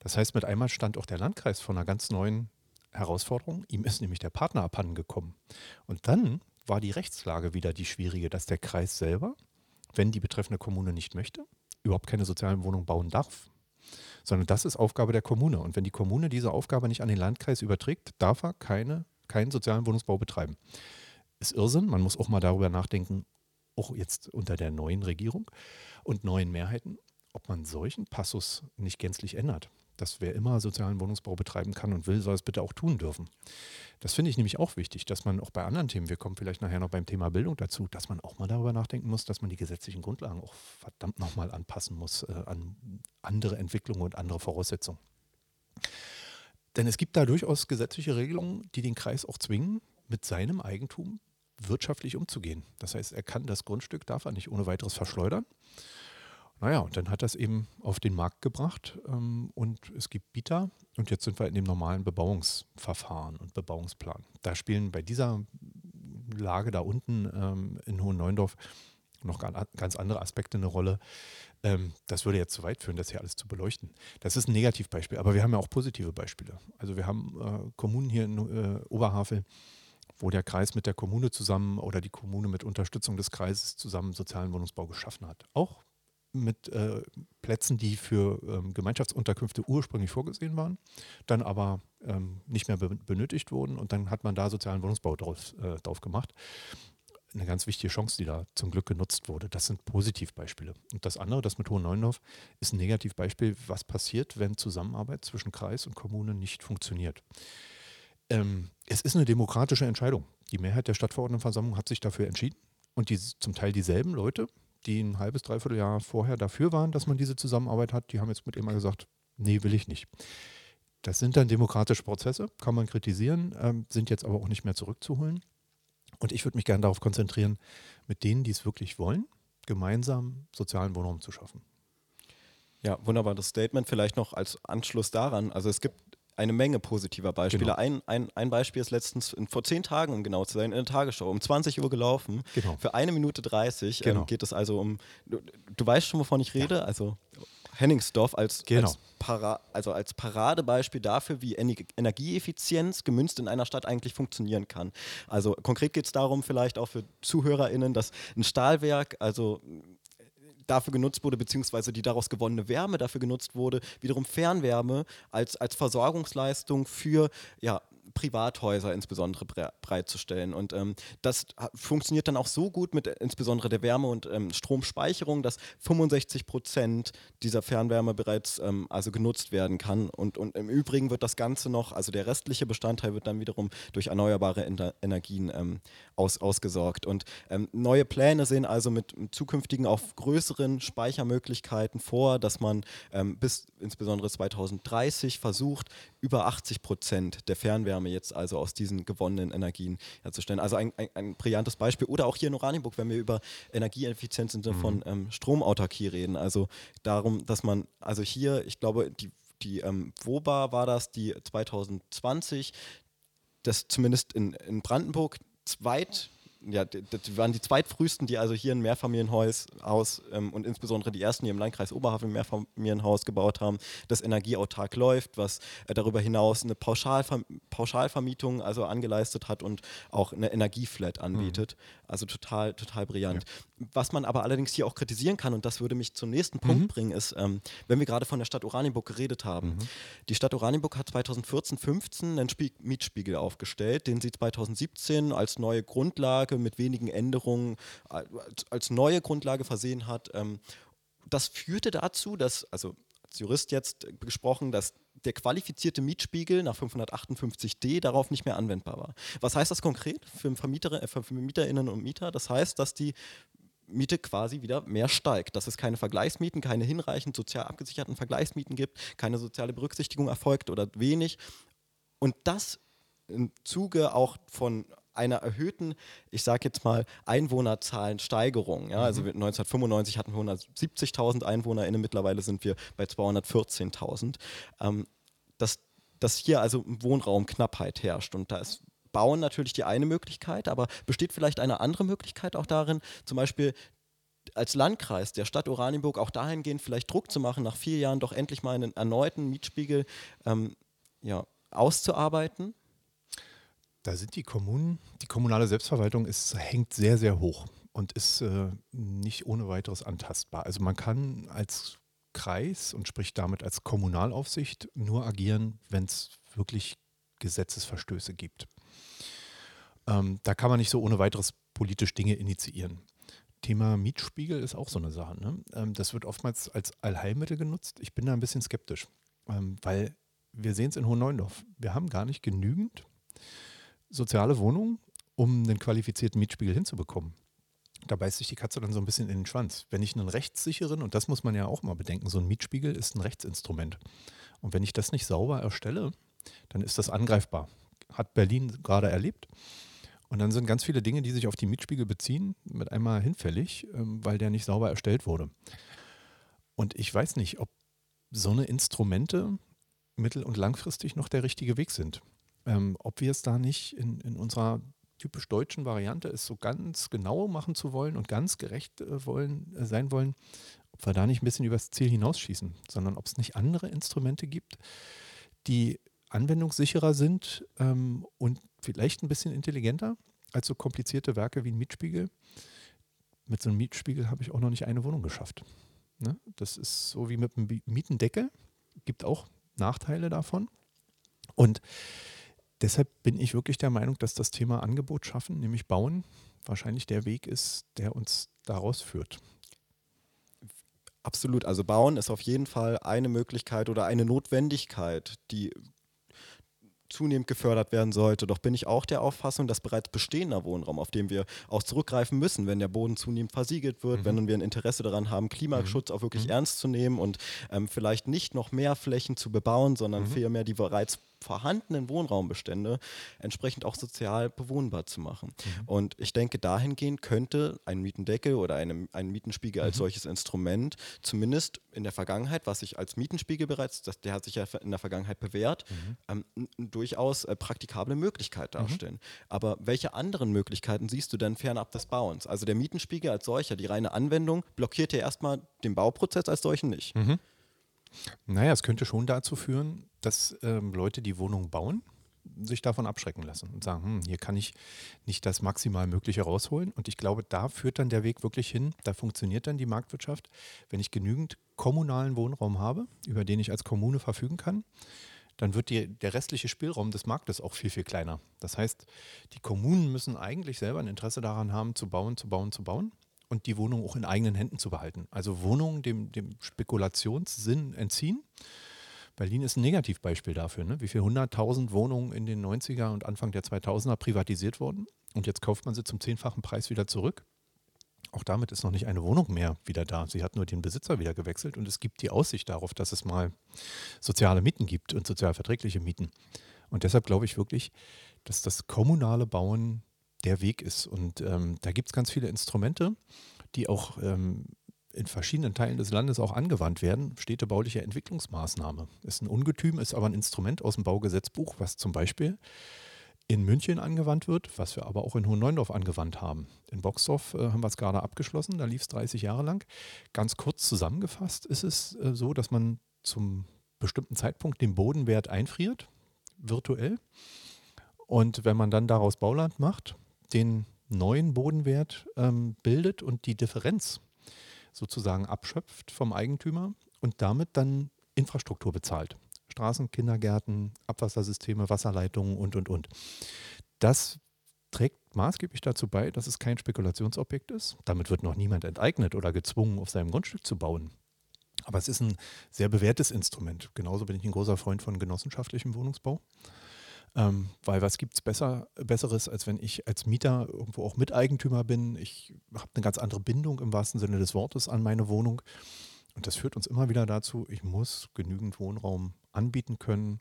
Das heißt, mit einmal stand auch der Landkreis vor einer ganz neuen Herausforderung. Ihm ist nämlich der Partner abhanden gekommen. Und dann war die Rechtslage wieder die schwierige, dass der Kreis selber, wenn die betreffende Kommune nicht möchte, überhaupt keine sozialen Wohnungen bauen darf. Sondern das ist Aufgabe der Kommune. Und wenn die Kommune diese Aufgabe nicht an den Landkreis überträgt, darf er keine, keinen sozialen Wohnungsbau betreiben. Ist Irrsinn. Man muss auch mal darüber nachdenken, auch jetzt unter der neuen Regierung und neuen Mehrheiten, ob man solchen Passus nicht gänzlich ändert dass wer immer sozialen Wohnungsbau betreiben kann und will, soll es bitte auch tun dürfen. Das finde ich nämlich auch wichtig, dass man auch bei anderen Themen, wir kommen vielleicht nachher noch beim Thema Bildung dazu, dass man auch mal darüber nachdenken muss, dass man die gesetzlichen Grundlagen auch verdammt nochmal anpassen muss äh, an andere Entwicklungen und andere Voraussetzungen. Denn es gibt da durchaus gesetzliche Regelungen, die den Kreis auch zwingen, mit seinem Eigentum wirtschaftlich umzugehen. Das heißt, er kann das Grundstück, darf er nicht ohne weiteres verschleudern. Naja, und dann hat das eben auf den Markt gebracht ähm, und es gibt Bieter und jetzt sind wir in dem normalen Bebauungsverfahren und Bebauungsplan. Da spielen bei dieser Lage da unten ähm, in Hohen Neuendorf noch ganz andere Aspekte eine Rolle. Ähm, das würde jetzt zu weit führen, das hier alles zu beleuchten. Das ist ein Negativbeispiel, aber wir haben ja auch positive Beispiele. Also wir haben äh, Kommunen hier in äh, Oberhavel, wo der Kreis mit der Kommune zusammen oder die Kommune mit Unterstützung des Kreises zusammen sozialen Wohnungsbau geschaffen hat. Auch mit äh, Plätzen, die für ähm, Gemeinschaftsunterkünfte ursprünglich vorgesehen waren, dann aber ähm, nicht mehr be benötigt wurden und dann hat man da sozialen Wohnungsbau drauf, äh, drauf gemacht. Eine ganz wichtige Chance, die da zum Glück genutzt wurde. Das sind Positivbeispiele. Und das andere, das mit Hohen Neuendorf, ist ein Negativbeispiel, was passiert, wenn Zusammenarbeit zwischen Kreis und Kommune nicht funktioniert. Ähm, es ist eine demokratische Entscheidung. Die Mehrheit der Stadtverordnetenversammlung hat sich dafür entschieden und die, zum Teil dieselben Leute, die ein halbes, dreiviertel Jahr vorher dafür waren, dass man diese Zusammenarbeit hat, die haben jetzt mit ihm mal gesagt, nee, will ich nicht. Das sind dann demokratische Prozesse, kann man kritisieren, ähm, sind jetzt aber auch nicht mehr zurückzuholen. Und ich würde mich gerne darauf konzentrieren, mit denen, die es wirklich wollen, gemeinsam sozialen Wohnraum zu schaffen. Ja, wunderbares Statement. Vielleicht noch als Anschluss daran. Also es gibt eine Menge positiver Beispiele. Genau. Ein, ein, ein Beispiel ist letztens vor zehn Tagen, um genau zu sein, in der Tagesschau um 20 Uhr gelaufen. Genau. Für eine Minute 30 ähm, genau. ähm, geht es also um, du, du, weißt schon, wovon ich rede, ja. also Henningsdorf als, genau. als, Para, also als Paradebeispiel dafür, wie Energieeffizienz gemünzt in einer Stadt eigentlich funktionieren kann. Also konkret geht es darum, vielleicht auch für ZuhörerInnen, dass ein Stahlwerk, also dafür genutzt wurde, beziehungsweise die daraus gewonnene Wärme dafür genutzt wurde, wiederum Fernwärme als, als Versorgungsleistung für ja, Privathäuser insbesondere bereitzustellen. Und ähm, das funktioniert dann auch so gut mit insbesondere der Wärme- und ähm, Stromspeicherung, dass 65 Prozent dieser Fernwärme bereits ähm, also genutzt werden kann. Und, und im Übrigen wird das Ganze noch, also der restliche Bestandteil wird dann wiederum durch erneuerbare Ener Energien ähm, aus, ausgesorgt. Und ähm, neue Pläne sehen also mit, mit zukünftigen auf größeren Speichermöglichkeiten vor, dass man ähm, bis insbesondere 2030 versucht, über 80 Prozent der Fernwärme jetzt also aus diesen gewonnenen Energien herzustellen. Also ein, ein, ein brillantes Beispiel. Oder auch hier in Oranienburg, wenn wir über Energieeffizienz im Sinne von mhm. ähm, Stromautarkie reden. Also darum, dass man, also hier, ich glaube, die die ähm, WOBA war das, die 2020, das zumindest in, in Brandenburg zweit ja, das waren die zweitfrühesten, die also hier ein Mehrfamilienhaus aus, ähm, und insbesondere die ersten, die im Landkreis Oberhavel ein Mehrfamilienhaus gebaut haben, das energieautark läuft, was äh, darüber hinaus eine Pauschalver Pauschalvermietung also angeleistet hat und auch eine Energieflat anbietet. Mhm. Also total, total brillant. Ja. Was man aber allerdings hier auch kritisieren kann, und das würde mich zum nächsten Punkt mhm. bringen, ist, ähm, wenn wir gerade von der Stadt Oranienburg geredet haben. Mhm. Die Stadt Oranienburg hat 2014, 15 einen Spie Mietspiegel aufgestellt, den sie 2017 als neue Grundlage Grundlage mit wenigen Änderungen als neue Grundlage versehen hat. Ähm, das führte dazu, dass, also als Jurist jetzt gesprochen, dass der qualifizierte Mietspiegel nach 558d darauf nicht mehr anwendbar war. Was heißt das konkret für, Vermieter, äh, für Mieterinnen und Mieter? Das heißt, dass die Miete quasi wieder mehr steigt, dass es keine Vergleichsmieten, keine hinreichend sozial abgesicherten Vergleichsmieten gibt, keine soziale Berücksichtigung erfolgt oder wenig. Und das im Zuge auch von einer erhöhten, ich sage jetzt mal, Einwohnerzahlensteigerung. Ja? Also 1995 mhm. hatten wir 170.000 EinwohnerInnen, mittlerweile sind wir bei 214.000. Ähm, dass, dass hier also Wohnraumknappheit herrscht und da ist Bauen natürlich die eine Möglichkeit, aber besteht vielleicht eine andere Möglichkeit auch darin, zum Beispiel als Landkreis der Stadt Oranienburg auch dahingehend vielleicht Druck zu machen, nach vier Jahren doch endlich mal einen erneuten Mietspiegel ähm, ja, auszuarbeiten da sind die Kommunen, die kommunale Selbstverwaltung ist, hängt sehr, sehr hoch und ist äh, nicht ohne weiteres antastbar. Also man kann als Kreis und spricht damit als Kommunalaufsicht nur agieren, wenn es wirklich Gesetzesverstöße gibt. Ähm, da kann man nicht so ohne weiteres politisch Dinge initiieren. Thema Mietspiegel ist auch so eine Sache. Ne? Ähm, das wird oftmals als Allheilmittel genutzt. Ich bin da ein bisschen skeptisch, ähm, weil wir sehen es in Hohenneuendorf. Wir haben gar nicht genügend soziale Wohnungen, um einen qualifizierten Mietspiegel hinzubekommen. Da beißt sich die Katze dann so ein bisschen in den Schwanz. Wenn ich einen rechtssicheren, und das muss man ja auch mal bedenken, so ein Mietspiegel ist ein Rechtsinstrument. Und wenn ich das nicht sauber erstelle, dann ist das angreifbar. Hat Berlin gerade erlebt. Und dann sind ganz viele Dinge, die sich auf die Mietspiegel beziehen, mit einmal hinfällig, ähm, weil der nicht sauber erstellt wurde. Und ich weiß nicht, ob so eine Instrumente mittel- und langfristig noch der richtige Weg sind ähm, ob wir es da nicht in, in unserer typisch deutschen Variante es so ganz genau machen zu wollen und ganz gerecht äh, wollen, äh, sein wollen, ob wir da nicht ein bisschen übers Ziel hinausschießen, sondern ob es nicht andere Instrumente gibt, die anwendungssicherer sind ähm, und vielleicht ein bisschen intelligenter als so komplizierte Werke wie ein Mietspiegel. Mit so einem Mietspiegel habe ich auch noch nicht eine Wohnung geschafft. Ne? Das ist so wie mit einem Mietendeckel, gibt auch Nachteile davon. Und deshalb bin ich wirklich der Meinung, dass das Thema Angebot schaffen, nämlich bauen, wahrscheinlich der Weg ist, der uns daraus führt. Absolut. Also bauen ist auf jeden Fall eine Möglichkeit oder eine Notwendigkeit, die zunehmend gefördert werden sollte. Doch bin ich auch der Auffassung, dass bereits bestehender Wohnraum, auf den wir auch zurückgreifen müssen, wenn der Boden zunehmend versiegelt wird, mhm. wenn wir ein Interesse daran haben, Klimaschutz mhm. auch wirklich mhm. ernst zu nehmen und ähm, vielleicht nicht noch mehr Flächen zu bebauen, sondern mhm. vielmehr die bereits vorhandenen Wohnraumbestände entsprechend auch sozial bewohnbar zu machen. Mhm. Und ich denke, dahingehend könnte ein Mietendeckel oder eine, ein Mietenspiegel als mhm. solches Instrument zumindest in der Vergangenheit, was sich als Mietenspiegel bereits, das, der hat sich ja in der Vergangenheit bewährt, mhm. ähm, durchaus äh, praktikable Möglichkeit mhm. darstellen. Aber welche anderen Möglichkeiten siehst du denn fernab des Bauens? Also der Mietenspiegel als solcher, die reine Anwendung, blockiert ja erstmal den Bauprozess als solchen nicht. Naja, es könnte schon dazu führen, dass ähm, Leute, die Wohnungen bauen, sich davon abschrecken lassen und sagen, hm, hier kann ich nicht das maximal Mögliche rausholen. Und ich glaube, da führt dann der Weg wirklich hin, da funktioniert dann die Marktwirtschaft, wenn ich genügend kommunalen Wohnraum habe, über den ich als Kommune verfügen kann, dann wird die, der restliche Spielraum des Marktes auch viel, viel kleiner. Das heißt, die Kommunen müssen eigentlich selber ein Interesse daran haben, zu bauen, zu bauen, zu bauen und die Wohnung auch in eigenen Händen zu behalten. Also Wohnungen dem, dem Spekulationssinn entziehen. Berlin ist ein Negativbeispiel dafür, ne? wie viele 100.000 Wohnungen in den 90er und Anfang der 2000er privatisiert wurden und jetzt kauft man sie zum zehnfachen Preis wieder zurück. Auch damit ist noch nicht eine Wohnung mehr wieder da. Sie hat nur den Besitzer wieder gewechselt und es gibt die Aussicht darauf, dass es mal soziale Mieten gibt und sozial verträgliche Mieten. Und deshalb glaube ich wirklich, dass das kommunale Bauen der Weg ist. Und ähm, da gibt es ganz viele Instrumente, die auch ähm, in verschiedenen Teilen des Landes auch angewandt werden. Städtebauliche Entwicklungsmaßnahme ist ein Ungetüm, ist aber ein Instrument aus dem Baugesetzbuch, was zum Beispiel in München angewandt wird, was wir aber auch in Hohenneuendorf angewandt haben. In Boxdorf äh, haben wir es gerade abgeschlossen, da lief es 30 Jahre lang. Ganz kurz zusammengefasst ist es äh, so, dass man zum bestimmten Zeitpunkt den Bodenwert einfriert, virtuell. Und wenn man dann daraus Bauland macht, den neuen Bodenwert ähm, bildet und die Differenz sozusagen abschöpft vom Eigentümer und damit dann Infrastruktur bezahlt. Straßen, Kindergärten, Abwassersysteme, Wasserleitungen und, und, und. Das trägt maßgeblich dazu bei, dass es kein Spekulationsobjekt ist. Damit wird noch niemand enteignet oder gezwungen, auf seinem Grundstück zu bauen. Aber es ist ein sehr bewährtes Instrument. Genauso bin ich ein großer Freund von genossenschaftlichem Wohnungsbau. Ähm, weil was gibt es besser, Besseres, als wenn ich als Mieter irgendwo auch Miteigentümer bin? Ich habe eine ganz andere Bindung im wahrsten Sinne des Wortes an meine Wohnung. Und das führt uns immer wieder dazu, ich muss genügend Wohnraum anbieten können,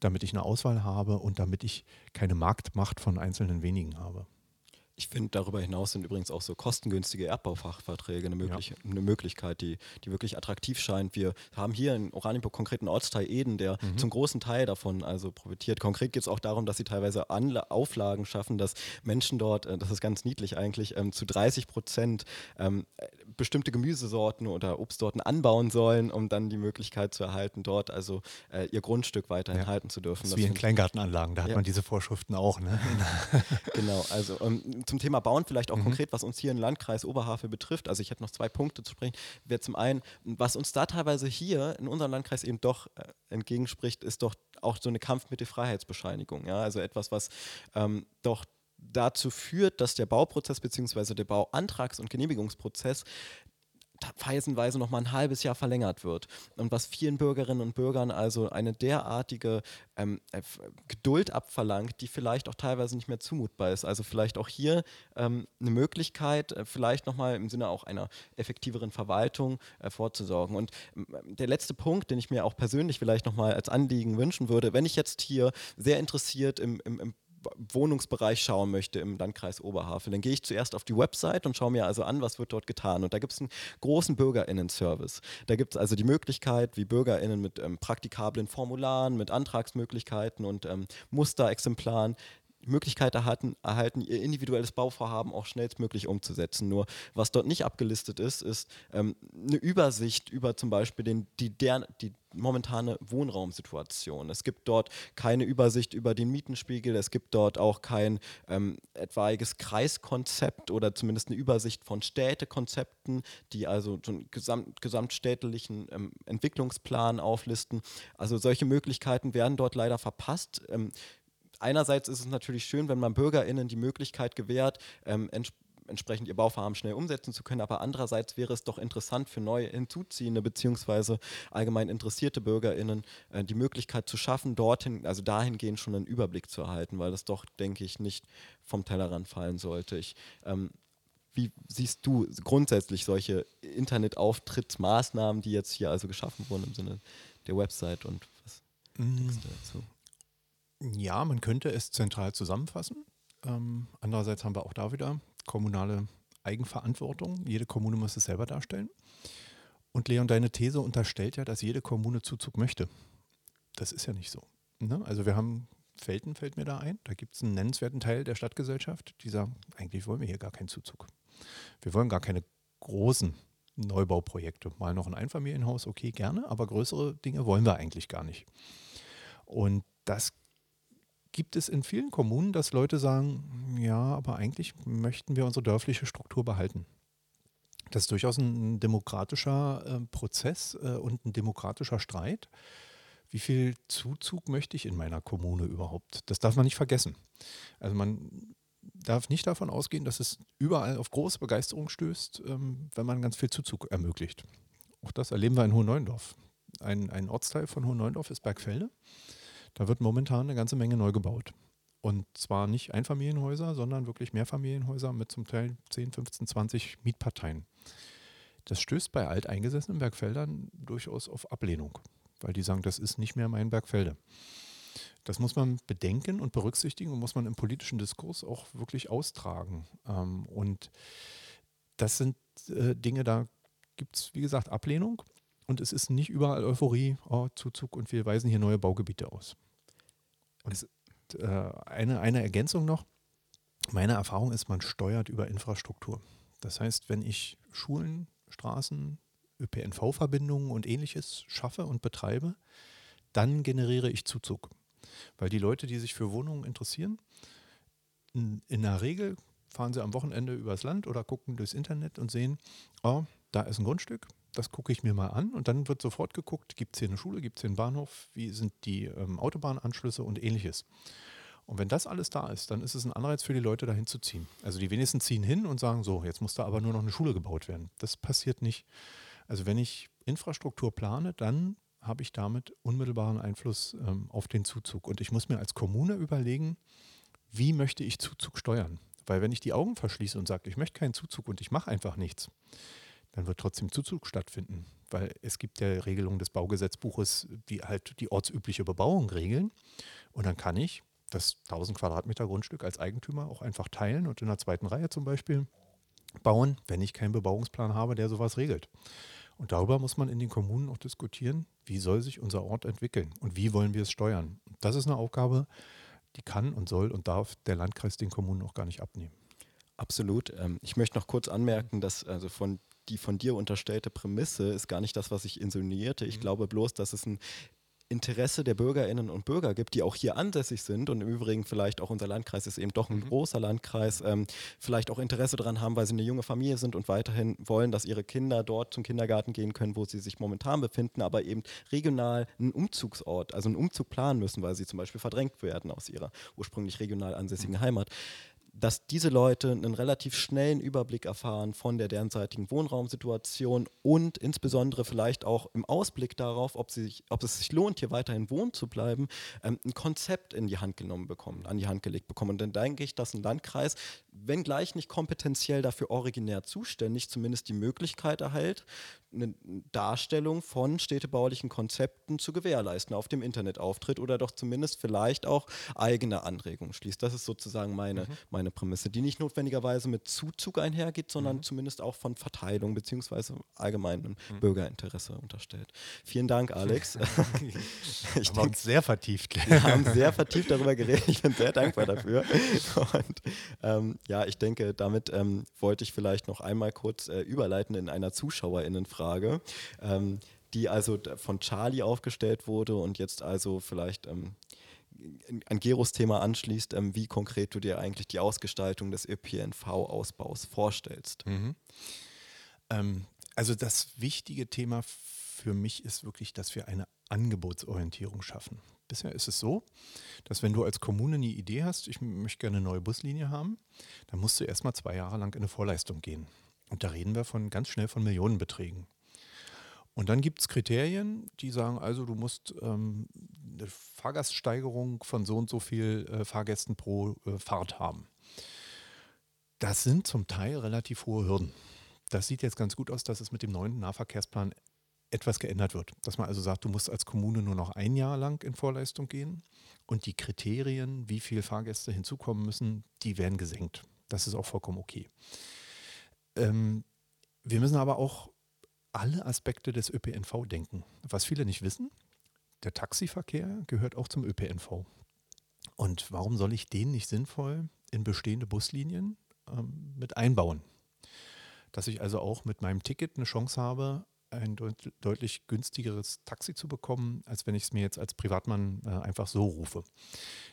damit ich eine Auswahl habe und damit ich keine Marktmacht von einzelnen wenigen habe. Ich finde, darüber hinaus sind übrigens auch so kostengünstige Erdbaufachverträge eine, möglich ja. eine Möglichkeit, die, die wirklich attraktiv scheint. Wir haben hier in Oranienburg konkreten Ortsteil Eden, der mhm. zum großen Teil davon also profitiert. Konkret geht es auch darum, dass sie teilweise Anla Auflagen schaffen, dass Menschen dort, äh, das ist ganz niedlich eigentlich, ähm, zu 30 Prozent ähm, bestimmte Gemüsesorten oder Obstsorten anbauen sollen, um dann die Möglichkeit zu erhalten, dort also äh, ihr Grundstück weiterhin ja. halten zu dürfen. Das ist wie in Kleingartenanlagen, da hat ja. man diese Vorschriften auch. Ne? genau, also ähm, zum Thema Bauen vielleicht auch mhm. konkret, was uns hier im Landkreis Oberhavel betrifft. Also ich hätte noch zwei Punkte zu sprechen. Wäre zum einen, was uns da teilweise hier in unserem Landkreis eben doch äh, entgegenspricht, ist doch auch so eine Kampfmittelfreiheitsbescheinigung. Ja? Also etwas, was ähm, doch dazu führt, dass der Bauprozess bzw. der Bauantrags- und Genehmigungsprozess phasenweise noch mal ein halbes Jahr verlängert wird. Und was vielen Bürgerinnen und Bürgern also eine derartige ähm, äh, Geduld abverlangt, die vielleicht auch teilweise nicht mehr zumutbar ist. Also vielleicht auch hier ähm, eine Möglichkeit, äh, vielleicht nochmal im Sinne auch einer effektiveren Verwaltung äh, vorzusorgen. Und ähm, der letzte Punkt, den ich mir auch persönlich vielleicht nochmal als Anliegen wünschen würde, wenn ich jetzt hier sehr interessiert im, im, im Wohnungsbereich schauen möchte im Landkreis Oberhavel, dann gehe ich zuerst auf die Website und schaue mir also an, was wird dort getan. Und da gibt es einen großen BürgerInnen-Service. Da gibt es also die Möglichkeit, wie BürgerInnen mit ähm, praktikablen Formularen, mit Antragsmöglichkeiten und ähm, Musterexemplaren Möglichkeit erhalten, erhalten, ihr individuelles Bauvorhaben auch schnellstmöglich umzusetzen. Nur was dort nicht abgelistet ist, ist ähm, eine Übersicht über zum Beispiel den, die, der, die momentane Wohnraumsituation. Es gibt dort keine Übersicht über den Mietenspiegel, es gibt dort auch kein ähm, etwaiges Kreiskonzept oder zumindest eine Übersicht von Städtekonzepten, die also so einen gesamt, gesamtstädtlichen ähm, Entwicklungsplan auflisten. Also solche Möglichkeiten werden dort leider verpasst. Ähm, einerseits ist es natürlich schön, wenn man BürgerInnen die Möglichkeit gewährt, ähm, ents entsprechend ihr Bauvorhaben schnell umsetzen zu können, aber andererseits wäre es doch interessant für neu hinzuziehende bzw. allgemein interessierte BürgerInnen äh, die Möglichkeit zu schaffen, dorthin, also dahingehend schon einen Überblick zu erhalten, weil das doch, denke ich, nicht vom Tellerrand fallen sollte. Ich, ähm, wie siehst du grundsätzlich solche Internetauftrittsmaßnahmen, die jetzt hier also geschaffen wurden im Sinne der Website und was mm. denkst du dazu? Ja, man könnte es zentral zusammenfassen. Ähm, andererseits haben wir auch da wieder kommunale Eigenverantwortung. Jede Kommune muss es selber darstellen. Und Leon, deine These unterstellt ja, dass jede Kommune Zuzug möchte. Das ist ja nicht so. Ne? Also wir haben Felten, fällt mir da ein. Da gibt es einen nennenswerten Teil der Stadtgesellschaft, die sagen, eigentlich wollen wir hier gar keinen Zuzug. Wir wollen gar keine großen Neubauprojekte. Mal noch ein Einfamilienhaus, okay, gerne, aber größere Dinge wollen wir eigentlich gar nicht. Und das gibt es in vielen Kommunen, dass Leute sagen, ja, aber eigentlich möchten wir unsere dörfliche Struktur behalten. Das ist durchaus ein demokratischer äh, Prozess äh, und ein demokratischer Streit. wie viel Zuzug möchte ich in meiner Kommune überhaupt? Das darf man nicht vergessen. Also man darf nicht davon ausgehen, dass es überall auf große Begeisterung stößt, ähm, wenn man ganz viel Zuzug ermöglicht. Auch das erleben wir in Hohenneuendorf. Ein, ein Ortsteil von Hohenneuendorf ist Bergfelde. Da wird momentan eine ganze Menge neu gebaut. Und zwar nicht Einfamilienhäuser, sondern wirklich Mehrfamilienhäuser mit zum Teil 10, 15, 20 Mietparteien. Das stößt bei alteingesessenen Bergfeldern durchaus auf Ablehnung, weil die sagen, das ist nicht mehr mein Bergfelde. Das muss man bedenken und berücksichtigen und muss man im politischen Diskurs auch wirklich austragen. Ähm, und das sind äh, Dinge, da gibt es, wie gesagt, Ablehnung. Und es ist nicht überall Euphorie, oh, Zuzug und wir weisen hier neue Baugebiete aus. Und äh, eine, eine Ergänzung noch. Meine Erfahrung ist, man steuert über Infrastruktur. Das heißt, wenn ich Schulen, Straßen, ÖPNV-Verbindungen und ähnliches schaffe und betreibe, dann generiere ich Zuzug. Weil die Leute, die sich für Wohnungen interessieren, in, in der Regel fahren sie am Wochenende übers Land oder gucken durchs Internet und sehen, oh, da ist ein Grundstück, das gucke ich mir mal an und dann wird sofort geguckt, gibt es hier eine Schule, gibt es hier einen Bahnhof, wie sind die ähm, Autobahnanschlüsse und ähnliches. Und wenn das alles da ist, dann ist es ein Anreiz für die Leute, dahin zu ziehen. Also die wenigsten ziehen hin und sagen, so, jetzt muss da aber nur noch eine Schule gebaut werden. Das passiert nicht. Also wenn ich Infrastruktur plane, dann habe ich damit unmittelbaren Einfluss ähm, auf den Zuzug. Und ich muss mir als Kommune überlegen, wie möchte ich Zuzug steuern? Weil wenn ich die Augen verschließe und sage, ich möchte keinen Zuzug und ich mache einfach nichts, dann wird trotzdem Zuzug stattfinden. Weil es gibt ja Regelungen des Baugesetzbuches, die halt die ortsübliche Bebauung regeln. Und dann kann ich das 1000 Quadratmeter Grundstück als Eigentümer auch einfach teilen und in der zweiten Reihe zum Beispiel bauen, wenn ich keinen Bebauungsplan habe, der sowas regelt. Und darüber muss man in den Kommunen auch diskutieren, wie soll sich unser Ort entwickeln und wie wollen wir es steuern. Das ist eine Aufgabe, die kann und soll und darf der Landkreis den Kommunen auch gar nicht abnehmen. Absolut. Ähm, ich möchte noch kurz anmerken, dass also von die von dir unterstellte Prämisse ist gar nicht das, was ich insinuierte. Ich mhm. glaube bloß, dass es ein Interesse der Bürgerinnen und Bürger gibt, die auch hier ansässig sind und im Übrigen vielleicht auch unser Landkreis ist eben doch ein mhm. großer Landkreis, ähm, vielleicht auch Interesse daran haben, weil sie eine junge Familie sind und weiterhin wollen, dass ihre Kinder dort zum Kindergarten gehen können, wo sie sich momentan befinden, aber eben regional einen Umzugsort, also einen Umzug planen müssen, weil sie zum Beispiel verdrängt werden aus ihrer ursprünglich regional ansässigen mhm. Heimat dass diese Leute einen relativ schnellen Überblick erfahren von der derzeitigen Wohnraumsituation und insbesondere vielleicht auch im Ausblick darauf, ob, sich, ob es sich lohnt, hier weiterhin wohnen zu bleiben, ähm, ein Konzept in die Hand genommen bekommen, an die Hand gelegt bekommen. Und dann denke ich, dass ein Landkreis, wenngleich nicht kompetenziell dafür originär zuständig, zumindest die Möglichkeit erhält, eine Darstellung von städtebaulichen Konzepten zu gewährleisten auf dem Internetauftritt oder doch zumindest vielleicht auch eigene Anregungen schließt. Das ist sozusagen meine, mhm. meine Prämisse, die nicht notwendigerweise mit Zuzug einhergeht, sondern mhm. zumindest auch von Verteilung bzw. allgemeinem mhm. Bürgerinteresse unterstellt. Vielen Dank, Alex. ich haben uns sehr vertieft. Wir haben sehr vertieft darüber geredet. Ich bin sehr dankbar dafür. Und ähm, ja, ich denke, damit ähm, wollte ich vielleicht noch einmal kurz äh, überleiten in einer ZuschauerInnenfrage. Frage, ähm, die also von Charlie aufgestellt wurde und jetzt also vielleicht ähm, an Geros Thema anschließt, ähm, wie konkret du dir eigentlich die Ausgestaltung des ÖPNV-Ausbaus vorstellst. Mhm. Ähm, also das wichtige Thema für mich ist wirklich, dass wir eine Angebotsorientierung schaffen. Bisher ist es so, dass wenn du als Kommune eine Idee hast, ich möchte gerne eine neue Buslinie haben, dann musst du erstmal zwei Jahre lang in eine Vorleistung gehen. Und da reden wir von ganz schnell von Millionenbeträgen. Und dann gibt es Kriterien, die sagen, also du musst ähm, eine Fahrgaststeigerung von so und so viel äh, Fahrgästen pro äh, Fahrt haben. Das sind zum Teil relativ hohe Hürden. Das sieht jetzt ganz gut aus, dass es mit dem neuen Nahverkehrsplan etwas geändert wird. Dass man also sagt, du musst als Kommune nur noch ein Jahr lang in Vorleistung gehen und die Kriterien, wie viele Fahrgäste hinzukommen müssen, die werden gesenkt. Das ist auch vollkommen okay. Ähm, wir müssen aber auch alle Aspekte des ÖPNV denken. Was viele nicht wissen, der Taxiverkehr gehört auch zum ÖPNV. Und warum soll ich den nicht sinnvoll in bestehende Buslinien ähm, mit einbauen? Dass ich also auch mit meinem Ticket eine Chance habe, ein deut deutlich günstigeres Taxi zu bekommen, als wenn ich es mir jetzt als Privatmann äh, einfach so rufe.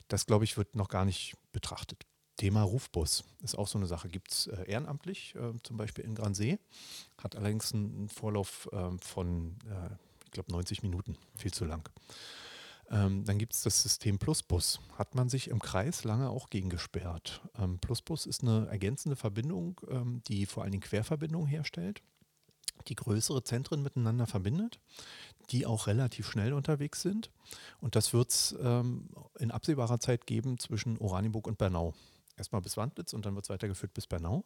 Das, glaube ich, wird noch gar nicht betrachtet. Thema Rufbus ist auch so eine Sache. Gibt es äh, ehrenamtlich, äh, zum Beispiel in Gransee, hat allerdings einen Vorlauf äh, von, ich glaube, 90 Minuten, viel zu lang. Ähm, dann gibt es das System Plusbus. Hat man sich im Kreis lange auch gegen gesperrt. Ähm, Plusbus ist eine ergänzende Verbindung, ähm, die vor allen Dingen Querverbindungen herstellt, die größere Zentren miteinander verbindet, die auch relativ schnell unterwegs sind. Und das wird es ähm, in absehbarer Zeit geben zwischen Oranienburg und Bernau. Erstmal bis Wandlitz und dann wird es weitergeführt bis Bernau.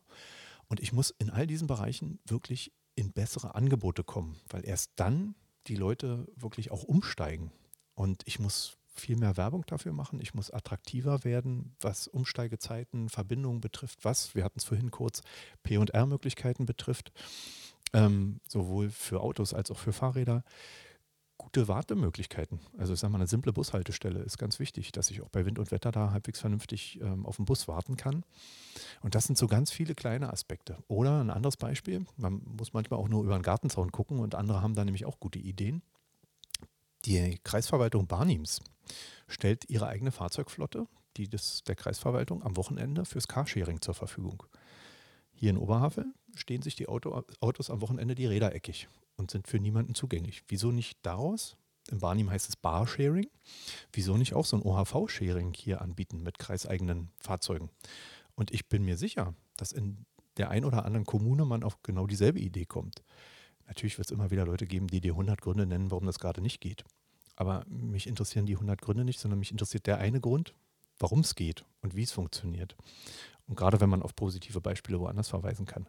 Und ich muss in all diesen Bereichen wirklich in bessere Angebote kommen, weil erst dann die Leute wirklich auch umsteigen. Und ich muss viel mehr Werbung dafür machen. Ich muss attraktiver werden, was Umsteigezeiten, Verbindungen betrifft, was, wir hatten es vorhin kurz, PR-Möglichkeiten betrifft, ähm, sowohl für Autos als auch für Fahrräder gute Wartemöglichkeiten. Also ich sage mal, eine simple Bushaltestelle ist ganz wichtig, dass ich auch bei Wind und Wetter da halbwegs vernünftig ähm, auf den Bus warten kann. Und das sind so ganz viele kleine Aspekte. Oder ein anderes Beispiel, man muss manchmal auch nur über einen Gartenzaun gucken und andere haben da nämlich auch gute Ideen. Die Kreisverwaltung Barnims stellt ihre eigene Fahrzeugflotte, die des, der Kreisverwaltung, am Wochenende fürs Carsharing zur Verfügung. Hier in Oberhavel stehen sich die Auto, Autos am Wochenende die Räder eckig und sind für niemanden zugänglich. Wieso nicht daraus? Im Barnim heißt es Bar-Sharing. Wieso nicht auch so ein OHV-Sharing hier anbieten mit kreiseigenen Fahrzeugen? Und ich bin mir sicher, dass in der ein oder anderen Kommune man auf genau dieselbe Idee kommt. Natürlich wird es immer wieder Leute geben, die dir 100 Gründe nennen, warum das gerade nicht geht. Aber mich interessieren die 100 Gründe nicht, sondern mich interessiert der eine Grund, warum es geht und wie es funktioniert. Und gerade wenn man auf positive Beispiele woanders verweisen kann.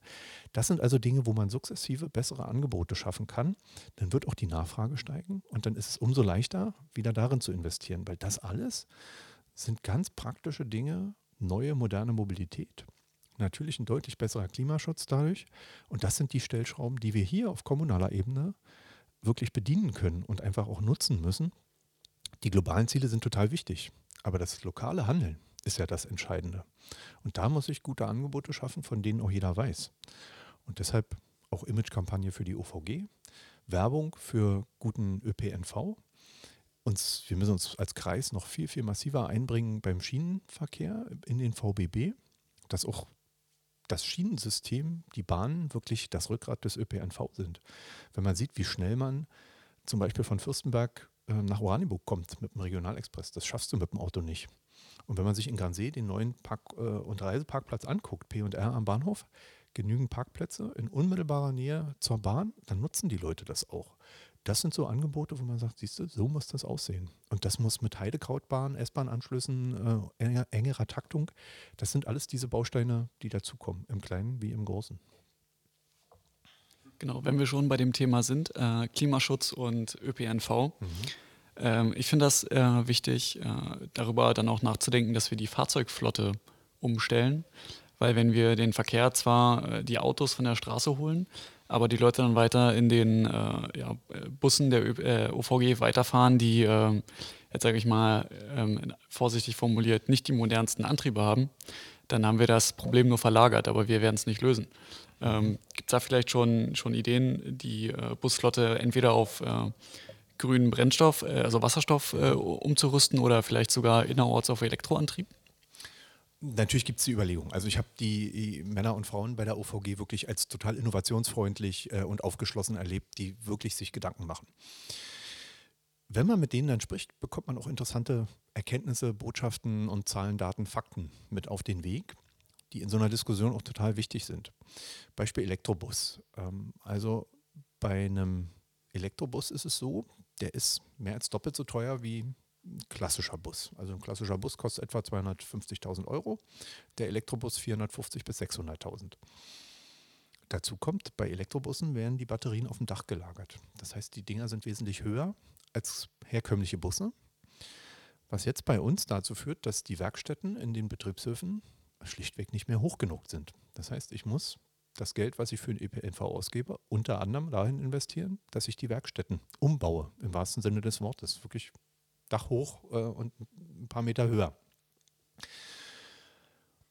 Das sind also Dinge, wo man sukzessive bessere Angebote schaffen kann. Dann wird auch die Nachfrage steigen und dann ist es umso leichter, wieder darin zu investieren, weil das alles sind ganz praktische Dinge, neue, moderne Mobilität. Natürlich ein deutlich besserer Klimaschutz dadurch. Und das sind die Stellschrauben, die wir hier auf kommunaler Ebene wirklich bedienen können und einfach auch nutzen müssen. Die globalen Ziele sind total wichtig, aber das lokale Handeln, ist ja das Entscheidende. Und da muss ich gute Angebote schaffen, von denen auch jeder weiß. Und deshalb auch Imagekampagne für die OVG, Werbung für guten ÖPNV. Uns, wir müssen uns als Kreis noch viel, viel massiver einbringen beim Schienenverkehr in den VBB, dass auch das Schienensystem, die Bahnen wirklich das Rückgrat des ÖPNV sind. Wenn man sieht, wie schnell man zum Beispiel von Fürstenberg nach Oranienburg kommt mit dem Regionalexpress, das schaffst du mit dem Auto nicht. Und wenn man sich in Gransee den neuen Park- äh, und Reiseparkplatz anguckt, P&R am Bahnhof, genügend Parkplätze in unmittelbarer Nähe zur Bahn, dann nutzen die Leute das auch. Das sind so Angebote, wo man sagt, siehst du, so muss das aussehen. Und das muss mit Heidekrautbahn, S-Bahn-Anschlüssen, äh, enger, engerer Taktung, das sind alles diese Bausteine, die dazukommen, im Kleinen wie im Großen. Genau, wenn wir schon bei dem Thema sind, äh, Klimaschutz und ÖPNV. Mhm. Ähm, ich finde das äh, wichtig, äh, darüber dann auch nachzudenken, dass wir die Fahrzeugflotte umstellen. Weil wenn wir den Verkehr zwar äh, die Autos von der Straße holen, aber die Leute dann weiter in den äh, ja, Bussen der Ö äh, OVG weiterfahren, die, jetzt sage ich mal ähm, vorsichtig formuliert, nicht die modernsten Antriebe haben, dann haben wir das Problem nur verlagert, aber wir werden es nicht lösen. Ähm, Gibt es da vielleicht schon, schon Ideen, die Busflotte entweder auf grünen Brennstoff, äh, also Wasserstoff äh, umzurüsten oder vielleicht sogar innerorts auf Elektroantrieb? Natürlich gibt es die Überlegung. Also ich habe die Männer und Frauen bei der OVG wirklich als total innovationsfreundlich äh, und aufgeschlossen erlebt, die wirklich sich Gedanken machen. Wenn man mit denen dann spricht, bekommt man auch interessante Erkenntnisse, Botschaften und Zahlen, Daten, Fakten mit auf den Weg, die in so einer Diskussion auch total wichtig sind. Beispiel Elektrobus. Ähm, also bei einem Elektrobus ist es so, der ist mehr als doppelt so teuer wie ein klassischer Bus. Also ein klassischer Bus kostet etwa 250.000 Euro, der Elektrobus 450.000 bis 600.000. Dazu kommt, bei Elektrobussen werden die Batterien auf dem Dach gelagert. Das heißt, die Dinger sind wesentlich höher als herkömmliche Busse. Was jetzt bei uns dazu führt, dass die Werkstätten in den Betriebshöfen schlichtweg nicht mehr hoch genug sind. Das heißt, ich muss das Geld, was ich für den ÖPNV ausgebe, unter anderem dahin investieren, dass ich die Werkstätten umbaue, im wahrsten Sinne des Wortes. Wirklich Dach hoch äh, und ein paar Meter höher.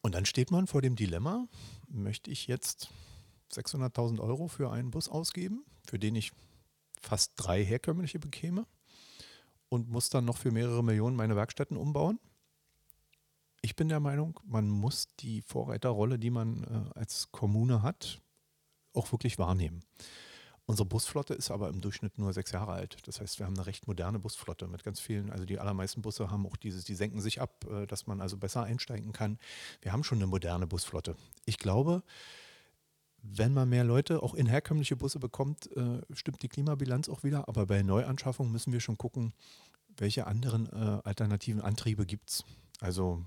Und dann steht man vor dem Dilemma, möchte ich jetzt 600.000 Euro für einen Bus ausgeben, für den ich fast drei herkömmliche bekäme und muss dann noch für mehrere Millionen meine Werkstätten umbauen? Ich bin der Meinung, man muss die Vorreiterrolle, die man äh, als Kommune hat, auch wirklich wahrnehmen. Unsere Busflotte ist aber im Durchschnitt nur sechs Jahre alt. Das heißt, wir haben eine recht moderne Busflotte mit ganz vielen, also die allermeisten Busse haben auch dieses, die senken sich ab, äh, dass man also besser einsteigen kann. Wir haben schon eine moderne Busflotte. Ich glaube, wenn man mehr Leute auch in herkömmliche Busse bekommt, äh, stimmt die Klimabilanz auch wieder. Aber bei Neuanschaffungen müssen wir schon gucken, welche anderen äh, alternativen Antriebe gibt es. Also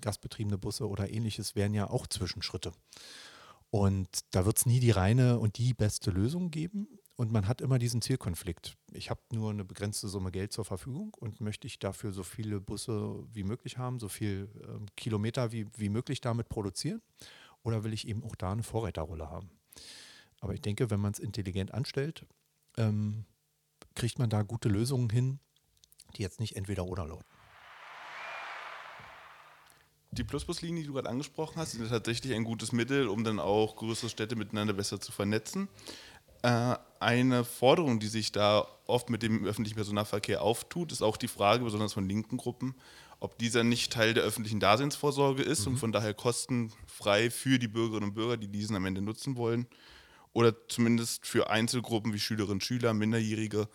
gasbetriebene Busse oder ähnliches wären ja auch Zwischenschritte. Und da wird es nie die reine und die beste Lösung geben. Und man hat immer diesen Zielkonflikt. Ich habe nur eine begrenzte Summe Geld zur Verfügung und möchte ich dafür so viele Busse wie möglich haben, so viel äh, Kilometer wie, wie möglich damit produzieren? Oder will ich eben auch da eine Vorreiterrolle haben? Aber ich denke, wenn man es intelligent anstellt, ähm, kriegt man da gute Lösungen hin, die jetzt nicht entweder oder lauten. Die Plusbuslinie, die du gerade angesprochen hast, ist tatsächlich ein gutes Mittel, um dann auch größere Städte miteinander besser zu vernetzen. Äh, eine Forderung, die sich da oft mit dem öffentlichen Personennahverkehr auftut, ist auch die Frage, besonders von linken Gruppen, ob dieser nicht Teil der öffentlichen Daseinsvorsorge ist mhm. und von daher kostenfrei für die Bürgerinnen und Bürger, die diesen am Ende nutzen wollen, oder zumindest für Einzelgruppen wie Schülerinnen und Schüler, Minderjährige,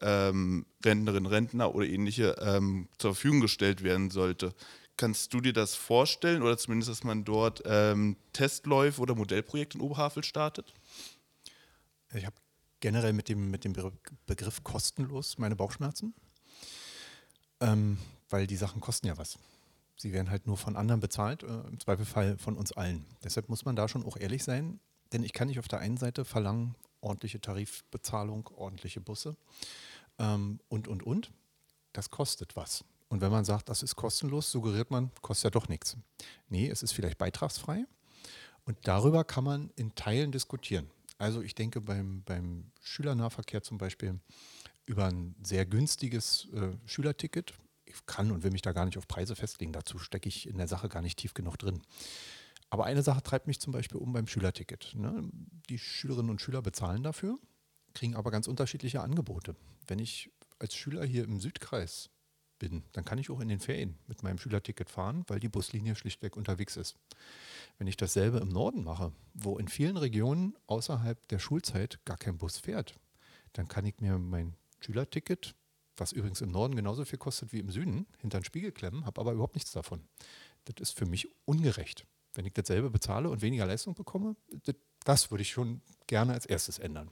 ähm, Rentnerinnen, Rentner oder ähnliche ähm, zur Verfügung gestellt werden sollte. Kannst du dir das vorstellen oder zumindest, dass man dort ähm, Testläufe oder Modellprojekte in Oberhavel startet? Ich habe generell mit dem, mit dem Begriff kostenlos meine Bauchschmerzen, ähm, weil die Sachen kosten ja was. Sie werden halt nur von anderen bezahlt, äh, im Zweifelfall von uns allen. Deshalb muss man da schon auch ehrlich sein, denn ich kann nicht auf der einen Seite verlangen, ordentliche Tarifbezahlung, ordentliche Busse ähm, und, und, und. Das kostet was. Und wenn man sagt, das ist kostenlos, suggeriert man, kostet ja doch nichts. Nee, es ist vielleicht beitragsfrei. Und darüber kann man in Teilen diskutieren. Also ich denke beim, beim Schülernahverkehr zum Beispiel über ein sehr günstiges äh, Schülerticket. Ich kann und will mich da gar nicht auf Preise festlegen. Dazu stecke ich in der Sache gar nicht tief genug drin. Aber eine Sache treibt mich zum Beispiel um beim Schülerticket. Ne? Die Schülerinnen und Schüler bezahlen dafür, kriegen aber ganz unterschiedliche Angebote. Wenn ich als Schüler hier im Südkreis bin, dann kann ich auch in den Ferien mit meinem Schülerticket fahren, weil die Buslinie schlichtweg unterwegs ist. Wenn ich dasselbe im Norden mache, wo in vielen Regionen außerhalb der Schulzeit gar kein Bus fährt, dann kann ich mir mein Schülerticket, was übrigens im Norden genauso viel kostet wie im Süden, hinter den Spiegel klemmen, habe aber überhaupt nichts davon. Das ist für mich ungerecht. Wenn ich dasselbe bezahle und weniger Leistung bekomme, das, würde ich schon gerne als erstes ändern.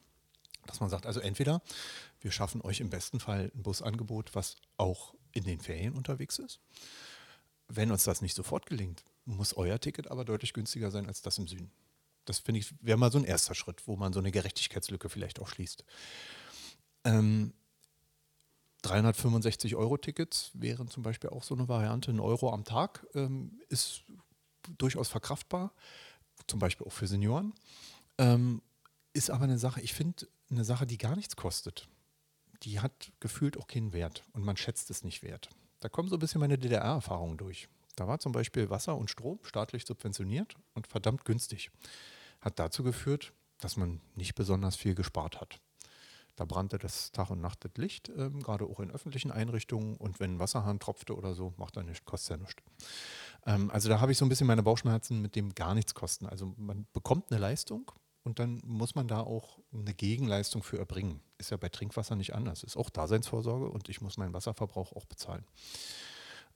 Dass man sagt, also entweder wir schaffen euch im besten Fall ein Busangebot, was auch in den Ferien unterwegs ist. Wenn uns das nicht sofort gelingt, muss euer Ticket aber deutlich günstiger sein als das im Süden. Das finde ich, wäre mal so ein erster Schritt, wo man so eine Gerechtigkeitslücke vielleicht auch schließt. Ähm, 365 Euro Tickets wären zum Beispiel auch so eine Variante. Ein Euro am Tag ähm, ist durchaus verkraftbar, zum Beispiel auch für Senioren. Ähm, ist aber eine Sache, ich finde, eine Sache, die gar nichts kostet die hat gefühlt auch keinen Wert und man schätzt es nicht wert. Da kommen so ein bisschen meine DDR-Erfahrungen durch. Da war zum Beispiel Wasser und Strom staatlich subventioniert und verdammt günstig. Hat dazu geführt, dass man nicht besonders viel gespart hat. Da brannte das Tag und Nacht das Licht, äh, gerade auch in öffentlichen Einrichtungen. Und wenn ein Wasserhahn tropfte oder so, macht er nichts, kostet ja nichts. Ähm, also da habe ich so ein bisschen meine Bauchschmerzen mit dem gar nichts kosten. Also man bekommt eine Leistung, und dann muss man da auch eine Gegenleistung für erbringen. Ist ja bei Trinkwasser nicht anders. Ist auch Daseinsvorsorge und ich muss meinen Wasserverbrauch auch bezahlen.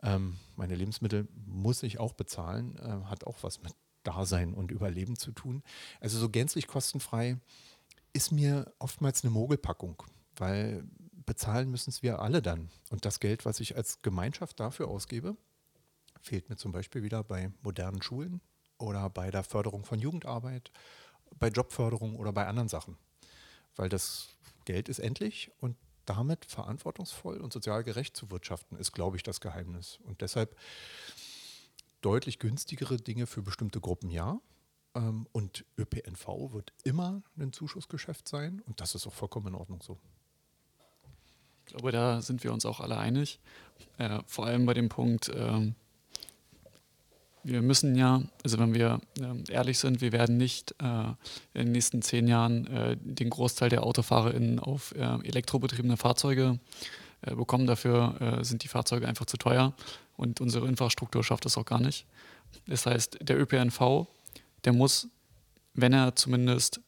Ähm, meine Lebensmittel muss ich auch bezahlen, äh, hat auch was mit Dasein und Überleben zu tun. Also so gänzlich kostenfrei ist mir oftmals eine Mogelpackung, weil bezahlen müssen es wir alle dann. Und das Geld, was ich als Gemeinschaft dafür ausgebe, fehlt mir zum Beispiel wieder bei modernen Schulen oder bei der Förderung von Jugendarbeit bei Jobförderung oder bei anderen Sachen. Weil das Geld ist endlich und damit verantwortungsvoll und sozial gerecht zu wirtschaften, ist, glaube ich, das Geheimnis. Und deshalb deutlich günstigere Dinge für bestimmte Gruppen ja. Ähm, und ÖPNV wird immer ein Zuschussgeschäft sein und das ist auch vollkommen in Ordnung so. Ich glaube, da sind wir uns auch alle einig. Äh, vor allem bei dem Punkt, ähm, wir müssen ja, also wenn wir äh, ehrlich sind, wir werden nicht äh, in den nächsten zehn Jahren äh, den Großteil der AutofahrerInnen auf äh, elektrobetriebene Fahrzeuge äh, bekommen. Dafür äh, sind die Fahrzeuge einfach zu teuer und unsere Infrastruktur schafft das auch gar nicht. Das heißt, der ÖPNV, der muss, wenn er zumindest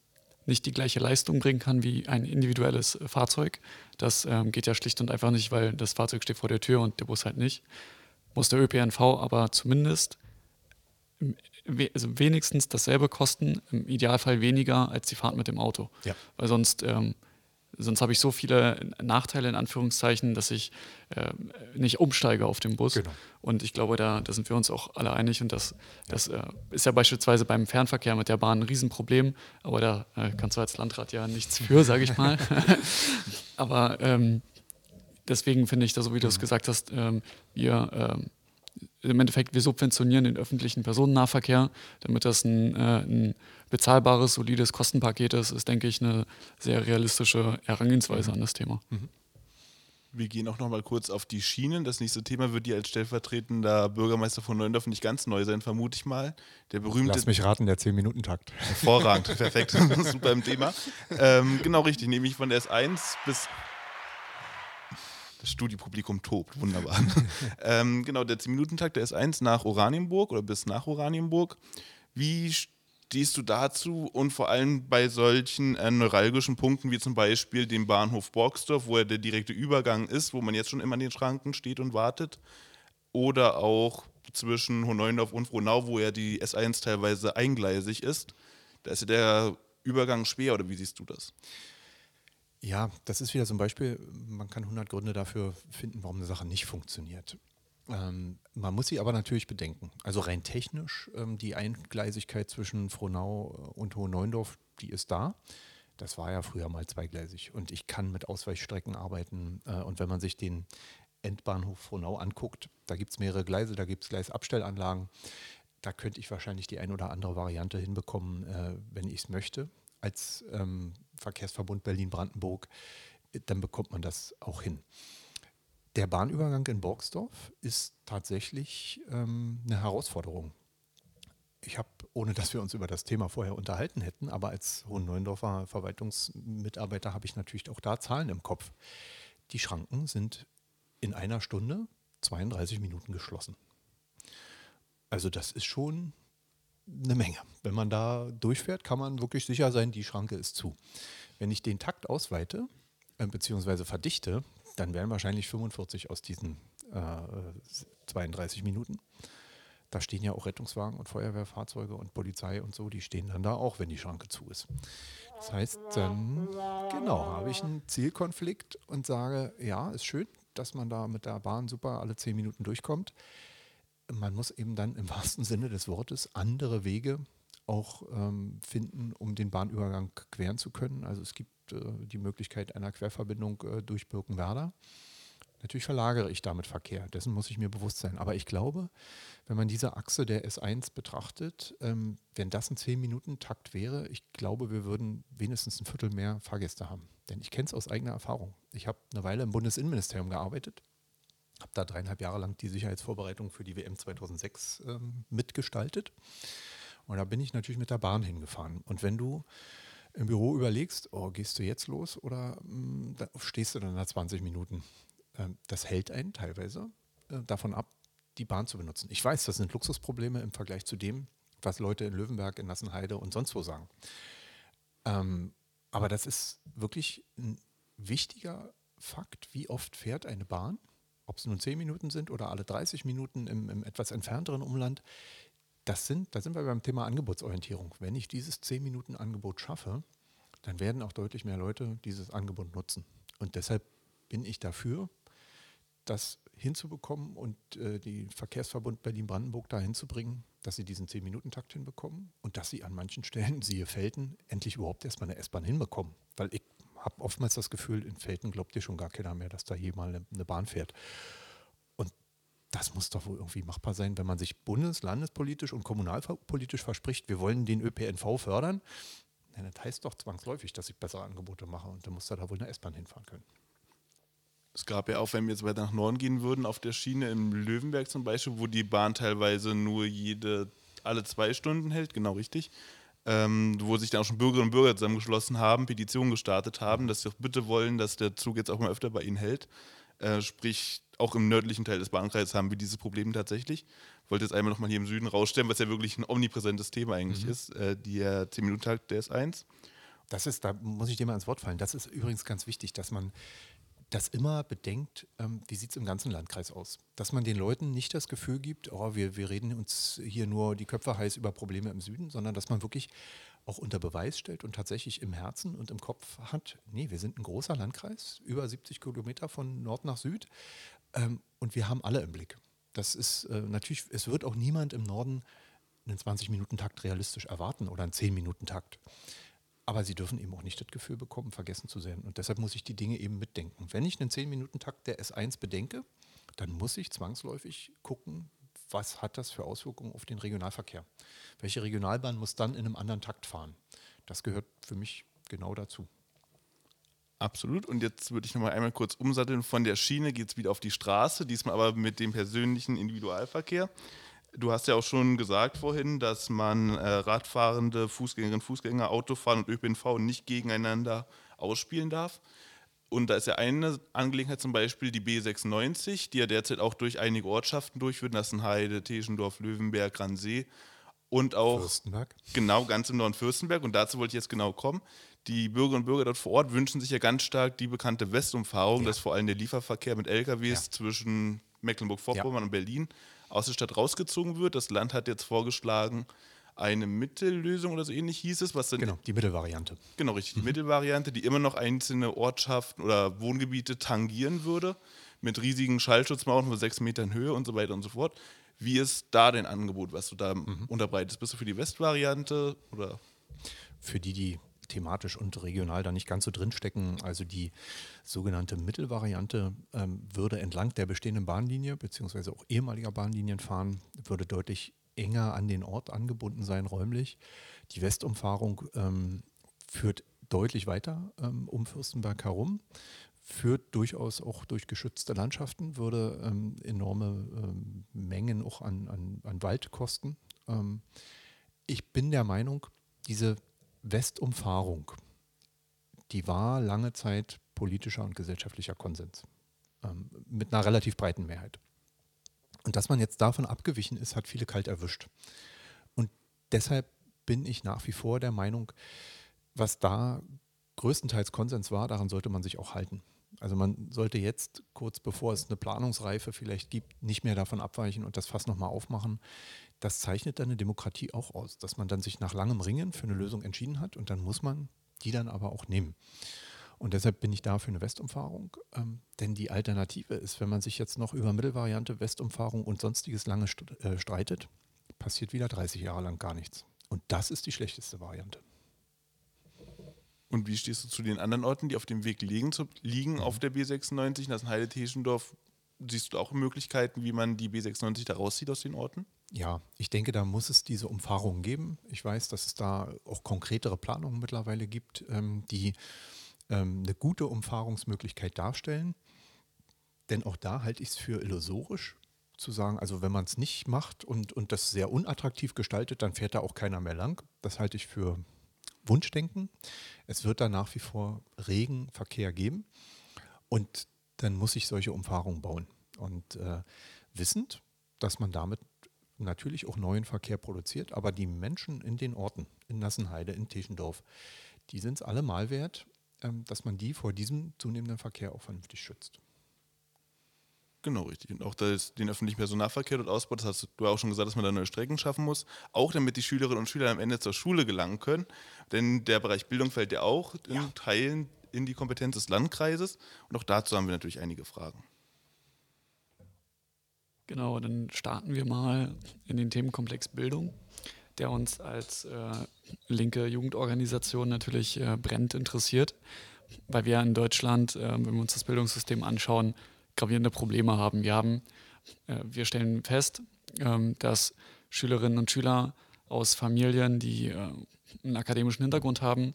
nicht die gleiche Leistung bringen kann wie ein individuelles Fahrzeug. Das ähm, geht ja schlicht und einfach nicht, weil das Fahrzeug steht vor der Tür und der Bus halt nicht. Muss der ÖPNV aber zumindest also wenigstens dasselbe kosten, im Idealfall weniger als die Fahrt mit dem Auto. Ja. Weil sonst ähm, Sonst habe ich so viele Nachteile in Anführungszeichen, dass ich äh, nicht umsteige auf den Bus. Genau. Und ich glaube, da, da sind wir uns auch alle einig. Und das, das äh, ist ja beispielsweise beim Fernverkehr mit der Bahn ein Riesenproblem. Aber da äh, kannst du als Landrat ja nichts für, sage ich mal. Aber ähm, deswegen finde ich, da, so wie du es mhm. gesagt hast, ähm, wir ähm, im Endeffekt, wir subventionieren den öffentlichen Personennahverkehr, damit das ein, äh, ein bezahlbares, solides Kostenpaket ist, ist, denke ich, eine sehr realistische Herangehensweise mhm. an das Thema. Mhm. Wir gehen auch noch mal kurz auf die Schienen. Das nächste Thema wird dir als stellvertretender Bürgermeister von Neuendorf nicht ganz neu sein, vermute ich mal. Der berühmte. Lass mich raten, der 10-Minuten-Takt. Hervorragend, perfekt. Super im Thema. Ähm, genau richtig, nämlich von der S1 bis das Studiepublikum tobt, wunderbar. ähm, genau, der 10-Minuten-Takt, der ist 1 nach Oranienburg oder bis nach Oranienburg. Wie stehst du dazu und vor allem bei solchen äh, neuralgischen Punkten wie zum Beispiel dem Bahnhof Borgsdorf, wo ja der direkte Übergang ist, wo man jetzt schon immer an den Schranken steht und wartet, oder auch zwischen Hohneundorf und Frohnau, wo ja die S1 teilweise eingleisig ist. Da ist ja der Übergang schwer, oder wie siehst du das? Ja, das ist wieder so ein Beispiel. Man kann 100 Gründe dafür finden, warum eine Sache nicht funktioniert. Ähm, man muss sie aber natürlich bedenken. Also rein technisch, ähm, die Eingleisigkeit zwischen Frohnau und Hohen-Neuendorf, die ist da. Das war ja früher mal zweigleisig und ich kann mit Ausweichstrecken arbeiten. Äh, und wenn man sich den Endbahnhof Frohnau anguckt, da gibt es mehrere Gleise, da gibt es Gleisabstellanlagen. Da könnte ich wahrscheinlich die ein oder andere Variante hinbekommen, äh, wenn ich es möchte als ähm, Verkehrsverbund Berlin-Brandenburg, dann bekommt man das auch hin. Der Bahnübergang in Borgsdorf ist tatsächlich ähm, eine Herausforderung. Ich habe, ohne dass wir uns über das Thema vorher unterhalten hätten, aber als Hohen-Neuendorfer Verwaltungsmitarbeiter habe ich natürlich auch da Zahlen im Kopf. Die Schranken sind in einer Stunde 32 Minuten geschlossen. Also das ist schon eine Menge. Wenn man da durchfährt, kann man wirklich sicher sein, die Schranke ist zu. Wenn ich den Takt ausweite, äh, beziehungsweise verdichte, dann wären wahrscheinlich 45 aus diesen äh, 32 Minuten. Da stehen ja auch Rettungswagen und Feuerwehrfahrzeuge und Polizei und so, die stehen dann da auch, wenn die Schranke zu ist. Das heißt, dann, genau, habe ich einen Zielkonflikt und sage, ja, ist schön, dass man da mit der Bahn super alle 10 Minuten durchkommt man muss eben dann im wahrsten Sinne des Wortes andere Wege auch ähm, finden, um den Bahnübergang queren zu können. Also es gibt äh, die Möglichkeit einer Querverbindung äh, durch Birkenwerder. Natürlich verlagere ich damit Verkehr, dessen muss ich mir bewusst sein. Aber ich glaube, wenn man diese Achse der S1 betrachtet, ähm, wenn das ein 10-Minuten-Takt wäre, ich glaube, wir würden wenigstens ein Viertel mehr Fahrgäste haben. Denn ich kenne es aus eigener Erfahrung. Ich habe eine Weile im Bundesinnenministerium gearbeitet habe da dreieinhalb Jahre lang die Sicherheitsvorbereitung für die WM 2006 ähm, mitgestaltet. Und da bin ich natürlich mit der Bahn hingefahren. Und wenn du im Büro überlegst, oh, gehst du jetzt los oder mh, hm, stehst du dann da 20 Minuten? Ähm, das hält einen teilweise äh, davon ab, die Bahn zu benutzen. Ich weiß, das sind Luxusprobleme im Vergleich zu dem, was Leute in Löwenberg, in Nassenheide und sonst wo sagen. Ähm, aber das ist wirklich ein wichtiger Fakt, wie oft fährt eine Bahn ob es nun 10 Minuten sind oder alle 30 Minuten im, im etwas entfernteren Umland, das sind, da sind wir beim Thema Angebotsorientierung. Wenn ich dieses 10-Minuten-Angebot schaffe, dann werden auch deutlich mehr Leute dieses Angebot nutzen. Und deshalb bin ich dafür, das hinzubekommen und äh, den Verkehrsverbund Berlin-Brandenburg dahin zu bringen, dass sie diesen 10-Minuten-Takt hinbekommen und dass sie an manchen Stellen, siehe Felten, endlich überhaupt erstmal eine S-Bahn hinbekommen. Weil ich habe oftmals das Gefühl, in Felten glaubt dir schon gar keiner mehr, dass da je eine, eine Bahn fährt. Und das muss doch wohl irgendwie machbar sein, wenn man sich bundes-, landespolitisch und kommunalpolitisch verspricht, wir wollen den ÖPNV fördern. Ja, das heißt doch zwangsläufig, dass ich bessere Angebote mache und dann muss da, da wohl eine S-Bahn hinfahren können. Es gab ja auch, wenn wir jetzt weiter nach Norden gehen würden, auf der Schiene im Löwenberg zum Beispiel, wo die Bahn teilweise nur jede alle zwei Stunden hält, genau richtig ähm, wo sich dann auch schon Bürgerinnen und Bürger zusammengeschlossen haben, Petitionen gestartet haben, dass sie auch bitte wollen, dass der Zug jetzt auch mal öfter bei ihnen hält. Äh, sprich, auch im nördlichen Teil des Bahnkreises haben wir dieses Problem tatsächlich. Ich wollte jetzt einmal nochmal hier im Süden rausstellen, was ja wirklich ein omnipräsentes Thema eigentlich mhm. ist, äh, der 10-Minuten-Tag, der ist 1. Das ist, da muss ich dir mal ins Wort fallen. Das ist übrigens ganz wichtig, dass man das immer bedenkt, ähm, wie sieht es im ganzen Landkreis aus. Dass man den Leuten nicht das Gefühl gibt, oh, wir, wir reden uns hier nur die Köpfe heiß über Probleme im Süden, sondern dass man wirklich auch unter Beweis stellt und tatsächlich im Herzen und im Kopf hat, nee, wir sind ein großer Landkreis, über 70 Kilometer von Nord nach Süd ähm, und wir haben alle im Blick. Das ist äh, natürlich, es wird auch niemand im Norden einen 20-Minuten-Takt realistisch erwarten oder einen 10-Minuten-Takt. Aber sie dürfen eben auch nicht das Gefühl bekommen, vergessen zu sein. Und deshalb muss ich die Dinge eben mitdenken. Wenn ich einen 10-Minuten-Takt der S1 bedenke, dann muss ich zwangsläufig gucken, was hat das für Auswirkungen auf den Regionalverkehr. Welche Regionalbahn muss dann in einem anderen Takt fahren? Das gehört für mich genau dazu. Absolut. Und jetzt würde ich nochmal einmal kurz umsatteln. Von der Schiene geht es wieder auf die Straße, diesmal aber mit dem persönlichen Individualverkehr. Du hast ja auch schon gesagt vorhin, dass man äh, Radfahrende, Fußgängerinnen, Fußgänger, Autofahren und ÖPNV nicht gegeneinander ausspielen darf. Und da ist ja eine Angelegenheit zum Beispiel die B96, die ja derzeit auch durch einige Ortschaften durchführt. Das sind Heide, Teschendorf, Löwenberg, Gransee und auch Fürstenberg. genau ganz im Norden Fürstenberg. Und dazu wollte ich jetzt genau kommen. Die Bürgerinnen und Bürger dort vor Ort wünschen sich ja ganz stark die bekannte Westumfahrung, Ja. dass vor allem der Lieferverkehr mit LKWs Ja. zwischen Mecklenburg-Vorpommern und Berlin aus der Stadt rausgezogen wird. Das Land hat jetzt vorgeschlagen, eine Mittellösung oder so ähnlich hieß es, was dann Genau, die Mittelvariante. Genau, richtig. Die Mittelvariante, die immer noch einzelne Ortschaften oder Wohngebiete tangieren würde, mit riesigen Schallschutzmauern von sechs Metern Höhe und so weiter und so fort. Wie ist da dein Angebot, was du da unterbreitest? Bist du für die Westvariante oder? für die, die thematisch und regional da nicht ganz so drinstecken. Also die sogenannte Mittelvariante ähm, würde entlang der bestehenden Bahnlinie beziehungsweise auch ehemaliger Bahnlinien fahren, würde deutlich enger an den Ort angebunden sein räumlich. Die Westumfahrung ähm, führt deutlich weiter ähm, um Fürstenberg herum, führt durchaus auch durch geschützte Landschaften, würde ähm, enorme ähm, Mengen auch an, an, an Wald kosten. Ähm, ich bin der Meinung, diese Westumfahrung, die war lange Zeit politischer und gesellschaftlicher Konsens ähm, mit einer relativ breiten Mehrheit. Und dass man jetzt davon abgewichen ist, hat viele kalt erwischt. Und deshalb bin ich nach wie vor der Meinung, was da größtenteils Konsens war, daran sollte man sich auch halten. Also man sollte jetzt, kurz bevor es eine Planungsreife vielleicht gibt, nicht mehr davon abweichen und das Fass nochmal aufmachen. Das zeichnet dann eine Demokratie auch aus, dass man dann sich nach langem Ringen für eine Lösung entschieden hat und dann muss man die dann aber auch nehmen. Und deshalb bin ich da für eine Westumfahrung. Ähm, denn die Alternative ist, wenn man sich jetzt noch über Mittelvariante, Westumfahrung und sonstiges lange st äh, streitet, passiert wieder 30 Jahre lang gar nichts. Und das ist die schlechteste Variante. Und wie stehst du zu den anderen Orten, die auf dem Weg liegen, zu, liegen auf der B96? Das ist Heide Teschendorf. Siehst du auch Möglichkeiten, wie man die B96 da rauszieht aus den Orten? Ja, ich denke, da muss es diese Umfahrungen geben. Ich weiß, dass es da auch konkretere Planungen mittlerweile gibt, ähm, die ähm, eine gute Umfahrungsmöglichkeit darstellen. Denn auch da halte ich es für illusorisch zu sagen, also wenn man es nicht macht und, und das sehr unattraktiv gestaltet, dann fährt da auch keiner mehr lang. Das halte ich für Wunschdenken. Es wird da nach wie vor regen Verkehr geben und dann muss ich solche Umfahrungen bauen. Und äh, wissend, dass man damit natürlich auch neuen Verkehr produziert, aber die Menschen in den Orten, in Nassenheide, in Teschendorf, die sind es allemal wert, ähm, dass man die vor diesem zunehmenden Verkehr auch vernünftig schützt. Genau, richtig. Und auch das, den öffentlichen Personennahverkehr dort ausbaut, das hast du ja auch schon gesagt, dass man da neue Strecken schaffen muss. Auch damit die Schülerinnen und Schüler am Ende zur Schule gelangen können. Denn der Bereich Bildung fällt ja auch in Teilen in die Kompetenz des Landkreises. Und auch dazu haben wir natürlich einige Fragen. Genau, dann starten wir mal in den Themenkomplex Bildung, der uns als äh, linke Jugendorganisation natürlich äh, brennend interessiert, weil wir in Deutschland, äh, wenn wir uns das Bildungssystem anschauen, gravierende Probleme haben. Wir haben, äh, wir stellen fest, ähm, dass Schülerinnen und Schüler aus Familien, die äh, einen akademischen Hintergrund haben,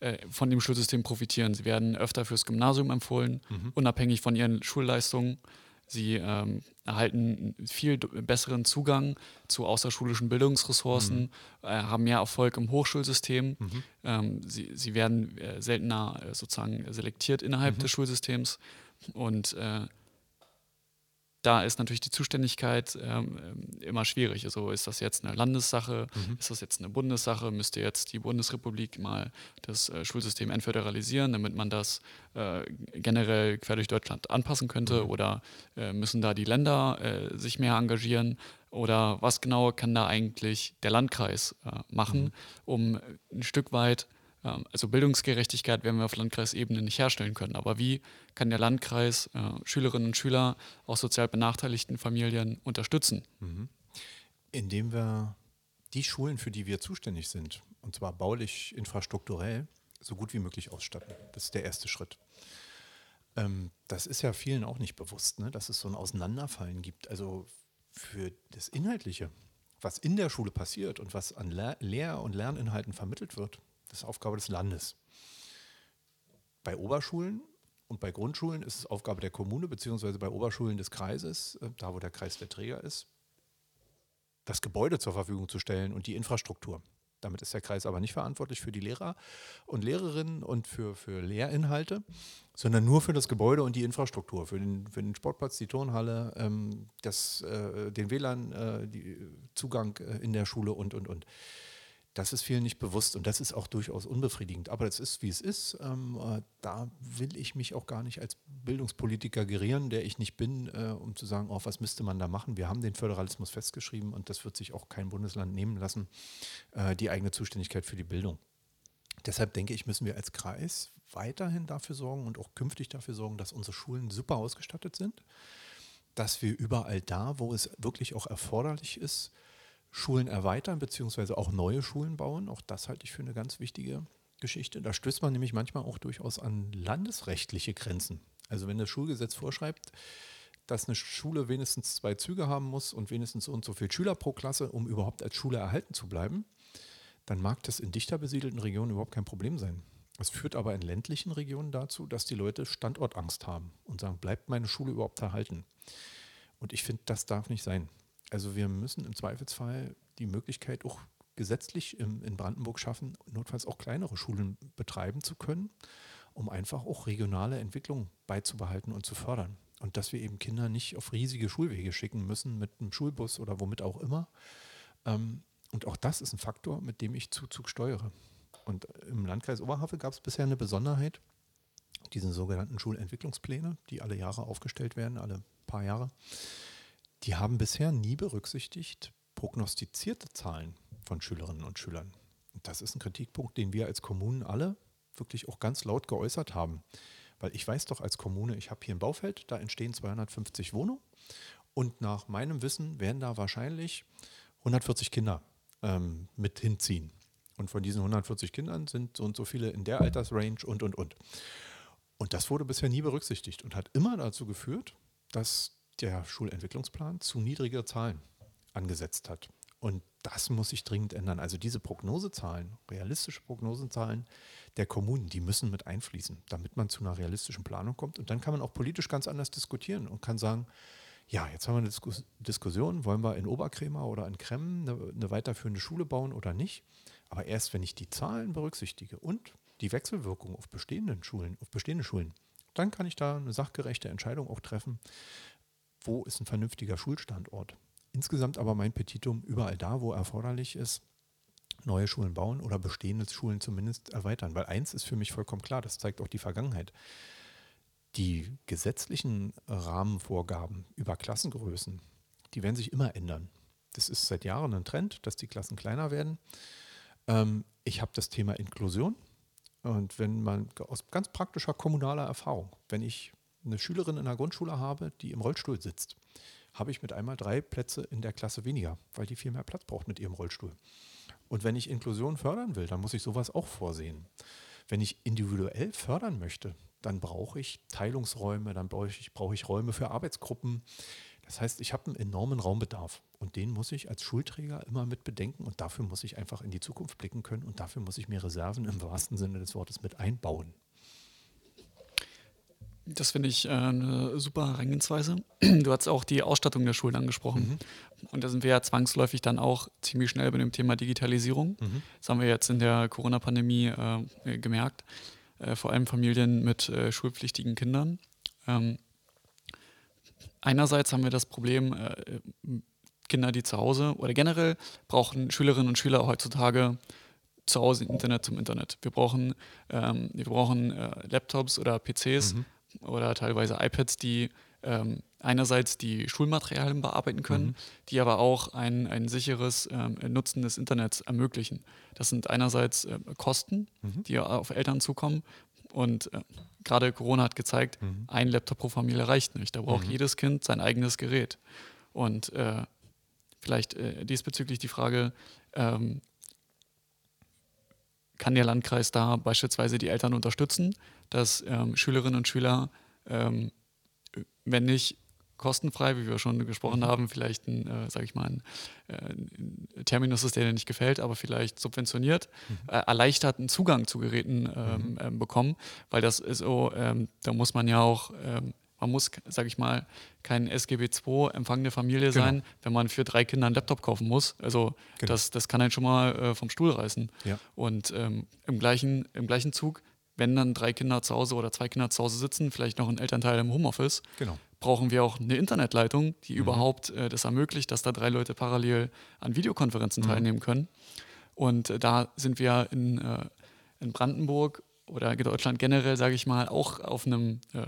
äh, von dem Schulsystem profitieren. Sie werden öfter fürs Gymnasium empfohlen, unabhängig von ihren Schulleistungen. Sie ähm, erhalten viel besseren Zugang zu außerschulischen Bildungsressourcen, äh, haben mehr Erfolg im Hochschulsystem. Ähm, sie, sie werden äh, seltener äh, sozusagen selektiert innerhalb des Schulsystems. Und äh, da ist natürlich die Zuständigkeit ähm, immer schwierig. Also ist das jetzt eine Landessache, mhm. ist das jetzt eine Bundessache, müsste jetzt die Bundesrepublik mal das äh, Schulsystem entföderalisieren, damit man das äh, generell quer durch Deutschland anpassen könnte mhm. oder äh, müssen da die Länder äh, sich mehr engagieren oder was genau kann da eigentlich der Landkreis äh, machen, mhm. um ein Stück weit ähm, also Bildungsgerechtigkeit werden wir auf Landkreisebene nicht herstellen können. Aber wie kann der Landkreis äh, Schülerinnen und Schüler aus sozial benachteiligten Familien unterstützen? Mhm. Indem wir die Schulen, für die wir zuständig sind, und zwar baulich, infrastrukturell, so gut wie möglich ausstatten. Das ist der erste Schritt. Ähm, das ist ja vielen auch nicht bewusst, ne? dass es so ein Auseinanderfallen gibt. Also für das Inhaltliche, was in der Schule passiert und was an Lehr- und Lerninhalten vermittelt wird, das ist Aufgabe des Landes. Bei Oberschulen und bei Grundschulen ist es Aufgabe der Kommune, beziehungsweise bei Oberschulen des Kreises, äh, da wo der Kreis der Träger ist, das Gebäude zur Verfügung zu stellen und die Infrastruktur. Damit ist der Kreis aber nicht verantwortlich für die Lehrer und Lehrerinnen und für, für Lehrinhalte, sondern nur für das Gebäude und die Infrastruktur, für den, für den Sportplatz, die Turnhalle, ähm, das, äh, den WLAN, äh, die Zugang äh, in der Schule und, und, und. Das ist vielen nicht bewusst und das ist auch durchaus unbefriedigend. Aber es ist, wie es ist. Ähm, äh, da will ich mich auch gar nicht als Bildungspolitiker gerieren, der ich nicht bin, äh, um zu sagen, oh, was müsste man da machen. Wir haben den Föderalismus festgeschrieben und das wird sich auch kein Bundesland nehmen lassen, äh, die eigene Zuständigkeit für die Bildung. Deshalb denke ich, müssen wir als Kreis weiterhin dafür sorgen und auch künftig dafür sorgen, dass unsere Schulen super ausgestattet sind, dass wir überall da, wo es wirklich auch erforderlich ist, Schulen erweitern, beziehungsweise auch neue Schulen bauen. Auch das halte ich für eine ganz wichtige Geschichte. Da stößt man nämlich manchmal auch durchaus an landesrechtliche Grenzen. Also wenn das Schulgesetz vorschreibt, dass eine Schule wenigstens zwei Züge haben muss und wenigstens so und so viele Schüler pro Klasse, um überhaupt als Schule erhalten zu bleiben, dann mag das in dichter besiedelten Regionen überhaupt kein Problem sein. Es führt aber in ländlichen Regionen dazu, dass die Leute Standortangst haben und sagen, bleibt meine Schule überhaupt erhalten? Und ich finde, das darf nicht sein. Also wir müssen im Zweifelsfall die Möglichkeit auch gesetzlich in Brandenburg schaffen, notfalls auch kleinere Schulen betreiben zu können, um einfach auch regionale Entwicklung beizubehalten und zu fördern. Und dass wir eben Kinder nicht auf riesige Schulwege schicken müssen mit einem Schulbus oder womit auch immer. Ähm, und auch das ist ein Faktor, mit dem ich Zuzug steuere. Und im Landkreis Oberhavel gab es bisher eine Besonderheit, diese sogenannten Schulentwicklungspläne, die alle Jahre aufgestellt werden, alle paar Jahre die haben bisher nie berücksichtigt prognostizierte Zahlen von Schülerinnen und Schülern. Und das ist ein Kritikpunkt, den wir als Kommunen alle wirklich auch ganz laut geäußert haben. Weil ich weiß doch als Kommune, ich habe hier ein Baufeld, da entstehen 250 Wohnungen und nach meinem Wissen werden da wahrscheinlich 140 Kinder ähm, mit hinziehen. Und von diesen 140 Kindern sind so und so viele in der Altersrange und, und, und. Und das wurde bisher nie berücksichtigt und hat immer dazu geführt, dass der Schulentwicklungsplan zu niedrige Zahlen angesetzt hat. Und das muss sich dringend ändern. Also diese Prognosezahlen, realistische Prognosezahlen der Kommunen, die müssen mit einfließen, damit man zu einer realistischen Planung kommt. Und dann kann man auch politisch ganz anders diskutieren und kann sagen, ja, jetzt haben wir eine Diskus Diskussion, wollen wir in Oberkrämer oder in Kremmen eine, eine weiterführende Schule bauen oder nicht. Aber erst wenn ich die Zahlen berücksichtige und die Wechselwirkung auf bestehenden Schulen, auf bestehende Schulen, dann kann ich da eine sachgerechte Entscheidung auch treffen, wo ist ein vernünftiger Schulstandort. Insgesamt aber mein Petitum überall da, wo erforderlich ist, neue Schulen bauen oder bestehende Schulen zumindest erweitern. Weil eins ist für mich vollkommen klar, das zeigt auch die Vergangenheit. Die gesetzlichen Rahmenvorgaben über Klassengrößen, die werden sich immer ändern. Das ist seit Jahren ein Trend, dass die Klassen kleiner werden. Ähm, ich habe das Thema Inklusion. Und wenn man aus ganz praktischer kommunaler Erfahrung, wenn ich eine Schülerin in der Grundschule habe, die im Rollstuhl sitzt, habe ich mit einmal drei Plätze in der Klasse weniger, weil die viel mehr Platz braucht mit ihrem Rollstuhl. Und wenn ich Inklusion fördern will, dann muss ich sowas auch vorsehen. Wenn ich individuell fördern möchte, dann brauche ich Teilungsräume, dann brauche ich, brauche ich Räume für Arbeitsgruppen. Das heißt, ich habe einen enormen Raumbedarf und den muss ich als Schulträger immer mit bedenken und dafür muss ich einfach in die Zukunft blicken können und dafür muss ich mir Reserven im wahrsten Sinne des Wortes mit einbauen. Das finde ich äh, eine super Herangehensweise. Du hast auch die Ausstattung der Schulen angesprochen. Mhm. Und da sind wir ja zwangsläufig dann auch ziemlich schnell bei dem Thema Digitalisierung. Mhm. Das haben wir jetzt in der Corona-Pandemie äh, gemerkt. Äh, vor allem Familien mit äh, schulpflichtigen Kindern. Ähm, einerseits haben wir das Problem, äh, Kinder, die zu Hause oder generell brauchen Schülerinnen und Schüler heutzutage zu Hause Internet zum Internet. Wir brauchen, ähm, wir brauchen äh, Laptops oder PCs mhm. Oder teilweise iPads, die ähm, einerseits die Schulmaterialien bearbeiten können, mhm. die aber auch ein, ein sicheres ähm, Nutzen des Internets ermöglichen. Das sind einerseits äh, Kosten, mhm. die auf Eltern zukommen. Und äh, gerade Corona hat gezeigt, mhm. ein Laptop pro Familie reicht nicht. Da braucht mhm. jedes Kind sein eigenes Gerät. Und äh, vielleicht äh, diesbezüglich die Frage, ähm, kann der Landkreis da beispielsweise die Eltern unterstützen, dass ähm, Schülerinnen und Schüler, ähm, wenn nicht kostenfrei, wie wir schon gesprochen mhm. haben, vielleicht ein, äh, sage ich mal, ein, äh, ein, Terminus ist, der dir nicht gefällt, aber vielleicht subventioniert, mhm. äh, erleichterten Zugang zu Geräten ähm, mhm. Ähm, bekommen, weil das ist so, ähm, da muss man ja auch ähm, man muss, sage ich mal, kein SGB II empfangende Familie genau. sein, wenn man für drei Kinder einen Laptop kaufen muss. Also genau. das, das kann einen schon mal äh, vom Stuhl reißen. Ja. Und ähm, im, gleichen, im gleichen Zug, wenn dann drei Kinder zu Hause oder zwei Kinder zu Hause sitzen, vielleicht noch ein Elternteil im Homeoffice, genau. brauchen wir auch eine Internetleitung, die mhm. überhaupt äh, das ermöglicht, dass da drei Leute parallel an Videokonferenzen mhm. teilnehmen können. Und äh, da sind wir in, äh, in Brandenburg oder Deutschland generell, sage ich mal, auch auf einem äh,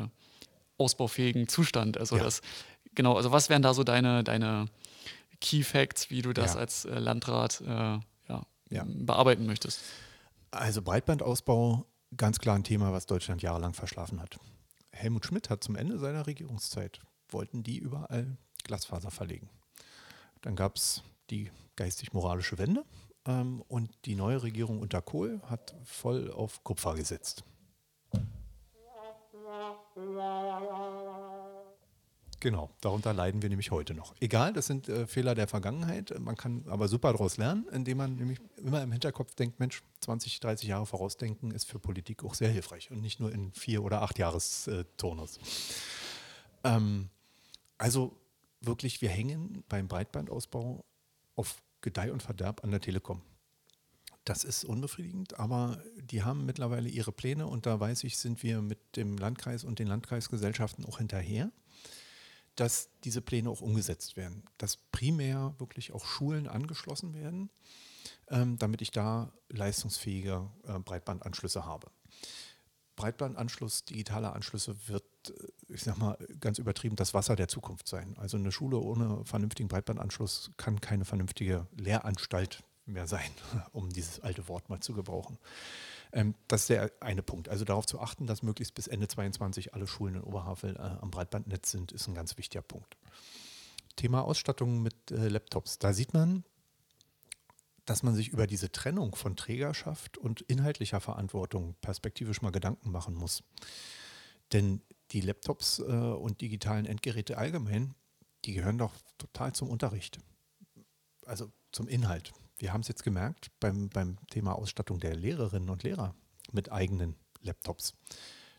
ausbaufähigen Zustand. Also ja. das, genau, also was wären da so deine, deine Key Facts, wie du das ja. als äh, Landrat äh, ja. bearbeiten möchtest? Also Breitbandausbau, ganz klar ein Thema, was Deutschland jahrelang verschlafen hat. Helmut Schmidt hat zum Ende seiner Regierungszeit, wollten die überall Glasfaser verlegen. Dann gab es die geistig-moralische Wende ähm, und die neue Regierung unter Kohl hat voll auf Kupfer gesetzt. Genau, darunter leiden wir nämlich heute noch. Egal, das sind äh, Fehler der Vergangenheit. Man kann aber super daraus lernen, indem man nämlich immer im Hinterkopf denkt, Mensch, 20, 30 Jahre vorausdenken ist für Politik auch sehr hilfreich und nicht nur in vier oder acht Jahresturnus. Ähm, also wirklich, wir hängen beim Breitbandausbau auf Gedeih und Verderb an der Telekom. Das ist unbefriedigend, aber die haben mittlerweile ihre Pläne und da weiß ich, sind wir mit dem Landkreis und den Landkreisgesellschaften auch hinterher, dass diese Pläne auch umgesetzt werden, dass primär wirklich auch Schulen angeschlossen werden, ähm, damit ich da leistungsfähige äh, Breitbandanschlüsse habe. Breitbandanschluss, digitaler Anschlüsse wird, äh, ich sag mal, ganz übertrieben das Wasser der Zukunft sein. Also eine Schule ohne vernünftigen Breitbandanschluss kann keine vernünftige Lehranstalt mehr sein, um dieses alte Wort mal zu gebrauchen. Ähm, das ist der eine Punkt. Also darauf zu achten, dass möglichst bis Ende 2022 alle Schulen in Oberhavel äh, am Breitbandnetz sind, ist ein ganz wichtiger Punkt. Thema Ausstattung mit äh, Laptops. Da sieht man, dass man sich über diese Trennung von Trägerschaft und inhaltlicher Verantwortung perspektivisch mal Gedanken machen muss. Denn die Laptops äh, und digitalen Endgeräte allgemein, die gehören doch total zum Unterricht. Also zum Inhalt. Wir haben es jetzt gemerkt beim, beim Thema Ausstattung der Lehrerinnen und Lehrer mit eigenen Laptops.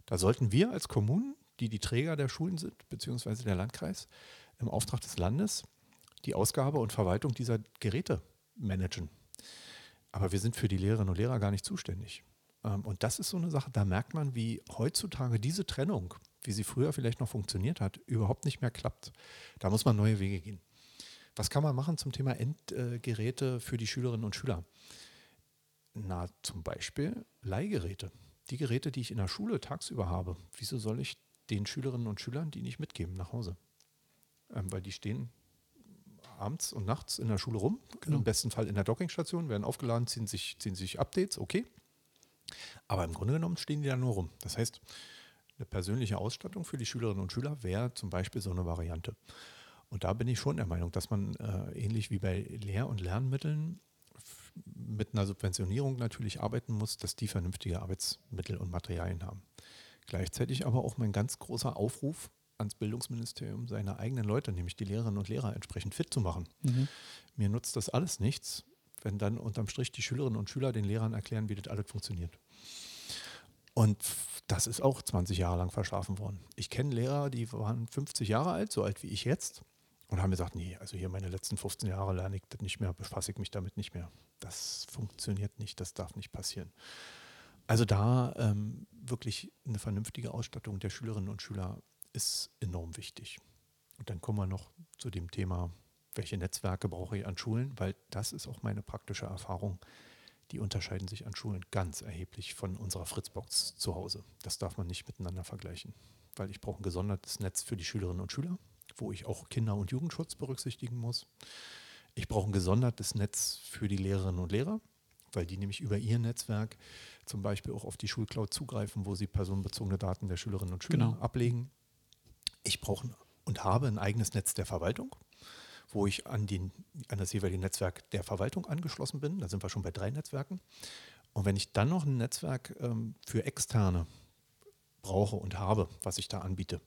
Da sollten wir als Kommunen, die die Träger der Schulen sind, beziehungsweise der Landkreis, im Auftrag des Landes die Ausgabe und Verwaltung dieser Geräte managen. Aber wir sind für die Lehrerinnen und Lehrer gar nicht zuständig. Ähm, und das ist so eine Sache, da merkt man, wie heutzutage diese Trennung, wie sie früher vielleicht noch funktioniert hat, überhaupt nicht mehr klappt. Da muss man neue Wege gehen. Was kann man machen zum Thema Endgeräte für die Schülerinnen und Schüler? Na, zum Beispiel Leihgeräte. Die Geräte, die ich in der Schule tagsüber habe, wieso soll ich den Schülerinnen und Schülern die nicht mitgeben nach Hause? Ähm, weil die stehen abends und nachts in der Schule rum, genau. im besten Fall in der Dockingstation, werden aufgeladen, ziehen sich, ziehen sich Updates, okay. Aber im Grunde genommen stehen die da nur rum. Das heißt, eine persönliche Ausstattung für die Schülerinnen und Schüler wäre zum Beispiel so eine Variante. Und da bin ich schon der Meinung, dass man äh, ähnlich wie bei Lehr- und Lernmitteln mit einer Subventionierung natürlich arbeiten muss, dass die vernünftige Arbeitsmittel und Materialien haben. Gleichzeitig aber auch mein ganz großer Aufruf ans Bildungsministerium, seine eigenen Leute, nämlich die Lehrerinnen und Lehrer, entsprechend fit zu machen. Mhm. Mir nutzt das alles nichts, wenn dann unterm Strich die Schülerinnen und Schüler den Lehrern erklären, wie das alles funktioniert. Und das ist auch 20 Jahre lang verschlafen worden. Ich kenne Lehrer, die waren 50 Jahre alt, so alt wie ich jetzt, und haben gesagt, nee, also hier meine letzten 15 Jahre lerne ich das nicht mehr, befasse ich mich damit nicht mehr. Das funktioniert nicht, das darf nicht passieren. Also da ähm, wirklich eine vernünftige Ausstattung der Schülerinnen und Schüler ist enorm wichtig. Und dann kommen wir noch zu dem Thema, welche Netzwerke brauche ich an Schulen, weil das ist auch meine praktische Erfahrung. Die unterscheiden sich an Schulen ganz erheblich von unserer Fritzbox zu Hause. Das darf man nicht miteinander vergleichen, weil ich brauche ein gesondertes Netz für die Schülerinnen und Schüler, wo ich auch Kinder- und Jugendschutz berücksichtigen muss. Ich brauche ein gesondertes Netz für die Lehrerinnen und Lehrer, weil die nämlich über ihr Netzwerk zum Beispiel auch auf die Schulcloud zugreifen, wo sie personenbezogene Daten der Schülerinnen und Schüler Genau. ablegen. Ich brauche und habe ein eigenes Netz der Verwaltung, wo ich an, den, an das jeweilige Netzwerk der Verwaltung angeschlossen bin. Da sind wir schon bei drei Netzwerken. Und wenn ich dann noch ein Netzwerk ähm, für Externe brauche und habe, was ich da anbiete,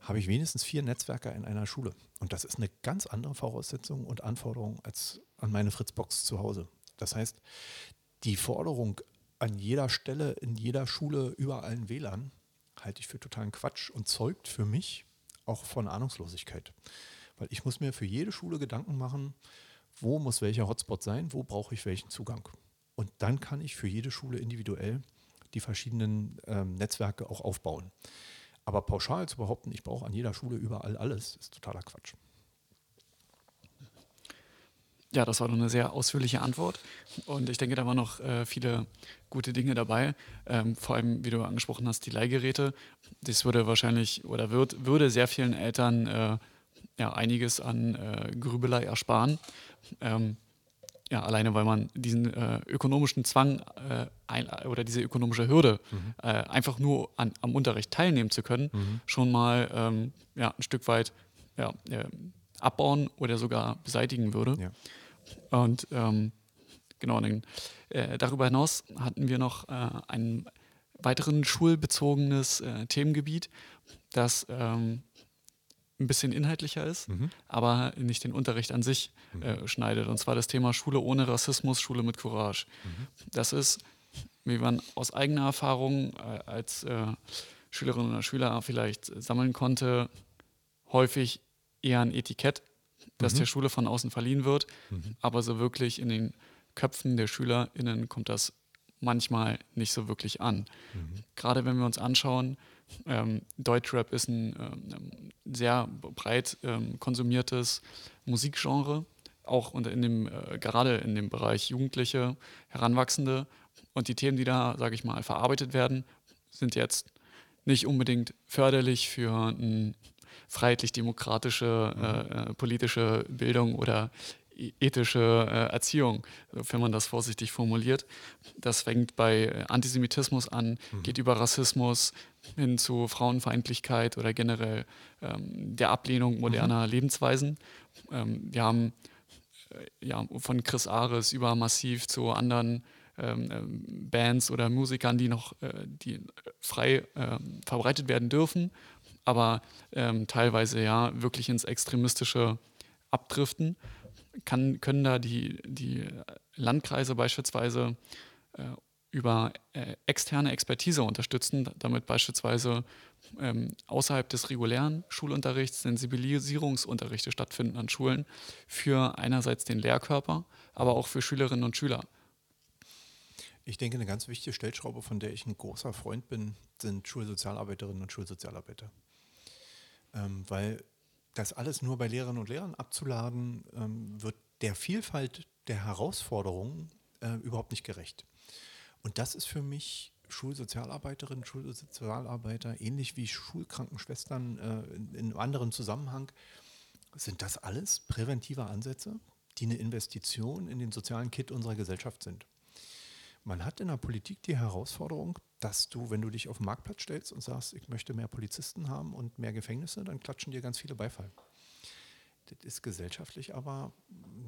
habe ich wenigstens vier Netzwerke in einer Schule. Und das ist eine ganz andere Voraussetzung und Anforderung als an meine Fritzbox zu Hause. Das heißt, die Forderung an jeder Stelle, in jeder Schule, überall ein WLAN, halte ich für totalen Quatsch und zeugt für mich auch von Ahnungslosigkeit. Weil ich muss mir für jede Schule Gedanken machen, wo muss welcher Hotspot sein, wo brauche ich welchen Zugang. Und dann kann ich für jede Schule individuell die verschiedenen ähm, Netzwerke auch aufbauen. Aber pauschal zu behaupten, ich brauche an jeder Schule überall alles, ist totaler Quatsch. Ja, das war eine sehr ausführliche Antwort. Und ich denke, da waren noch äh, viele gute Dinge dabei. Ähm, vor allem, wie du angesprochen hast, die Leihgeräte. Das würde wahrscheinlich oder wird, würde sehr vielen Eltern äh, ja, einiges an äh, Grübelei ersparen. Ähm, ja, alleine weil man diesen äh, ökonomischen Zwang äh, ein, oder diese ökonomische Hürde, äh, einfach nur an, am Unterricht teilnehmen zu können, schon mal ähm, ja, ein Stück weit ja, äh, abbauen oder sogar beseitigen würde. Ja. Und ähm, genau, dann, äh, darüber hinaus hatten wir noch äh, ein weiteren schulbezogenes Themengebiet, das ähm, ein bisschen inhaltlicher ist, aber nicht den Unterricht an sich äh, schneidet. Und zwar das Thema Schule ohne Rassismus, Schule mit Courage. Das ist, wie man aus eigener Erfahrung äh, als äh, Schülerin oder Schüler vielleicht sammeln konnte, häufig eher ein Etikett, das der Schule von außen verliehen wird, aber so wirklich in den Köpfen der SchülerInnen kommt das manchmal nicht so wirklich an. Gerade wenn wir uns anschauen, ähm, Deutschrap ist ein ähm, sehr breit ähm, konsumiertes Musikgenre, auch unter in dem, äh, gerade in dem Bereich Jugendliche, Heranwachsende. Und die Themen, die da, sage ich mal, verarbeitet werden, sind jetzt nicht unbedingt förderlich für eine freiheitlich-demokratische äh, äh, politische Bildung oder e- ethische äh, Erziehung, wenn man das vorsichtig formuliert. Das fängt bei äh, Antisemitismus an, geht über Rassismus hin zu Frauenfeindlichkeit oder generell ähm, der Ablehnung moderner Lebensweisen. Ähm, wir haben äh, ja, von Chris Ares über Massiv zu anderen ähm, ähm, Bands oder Musikern, die noch äh, die äh, frei ähm, verbreitet werden dürfen, aber ähm, teilweise ja wirklich ins Extremistische abdriften. Kann, können da die, die Landkreise beispielsweise äh, über äh, externe Expertise unterstützen, damit beispielsweise ähm, außerhalb des regulären Schulunterrichts Sensibilisierungsunterrichte stattfinden an Schulen für einerseits den Lehrkörper, aber auch für Schülerinnen und Schüler. Ich denke, eine ganz wichtige Stellschraube, von der ich ein großer Freund bin, sind Schulsozialarbeiterinnen und Schulsozialarbeiter. Ähm, weil das alles nur bei Lehrerinnen und Lehrern abzuladen, ähm, wird der Vielfalt der Herausforderungen äh, überhaupt nicht gerecht. Und das ist für mich Schulsozialarbeiterinnen, Schulsozialarbeiter, ähnlich wie Schulkrankenschwestern äh, in, in einem anderen Zusammenhang, sind das alles präventive Ansätze, die eine Investition in den sozialen Kit unserer Gesellschaft sind. Man hat in der Politik die Herausforderung, dass du, wenn du dich auf den Marktplatz stellst und sagst, ich möchte mehr Polizisten haben und mehr Gefängnisse, dann klatschen dir ganz viele Beifall. Das ist gesellschaftlich aber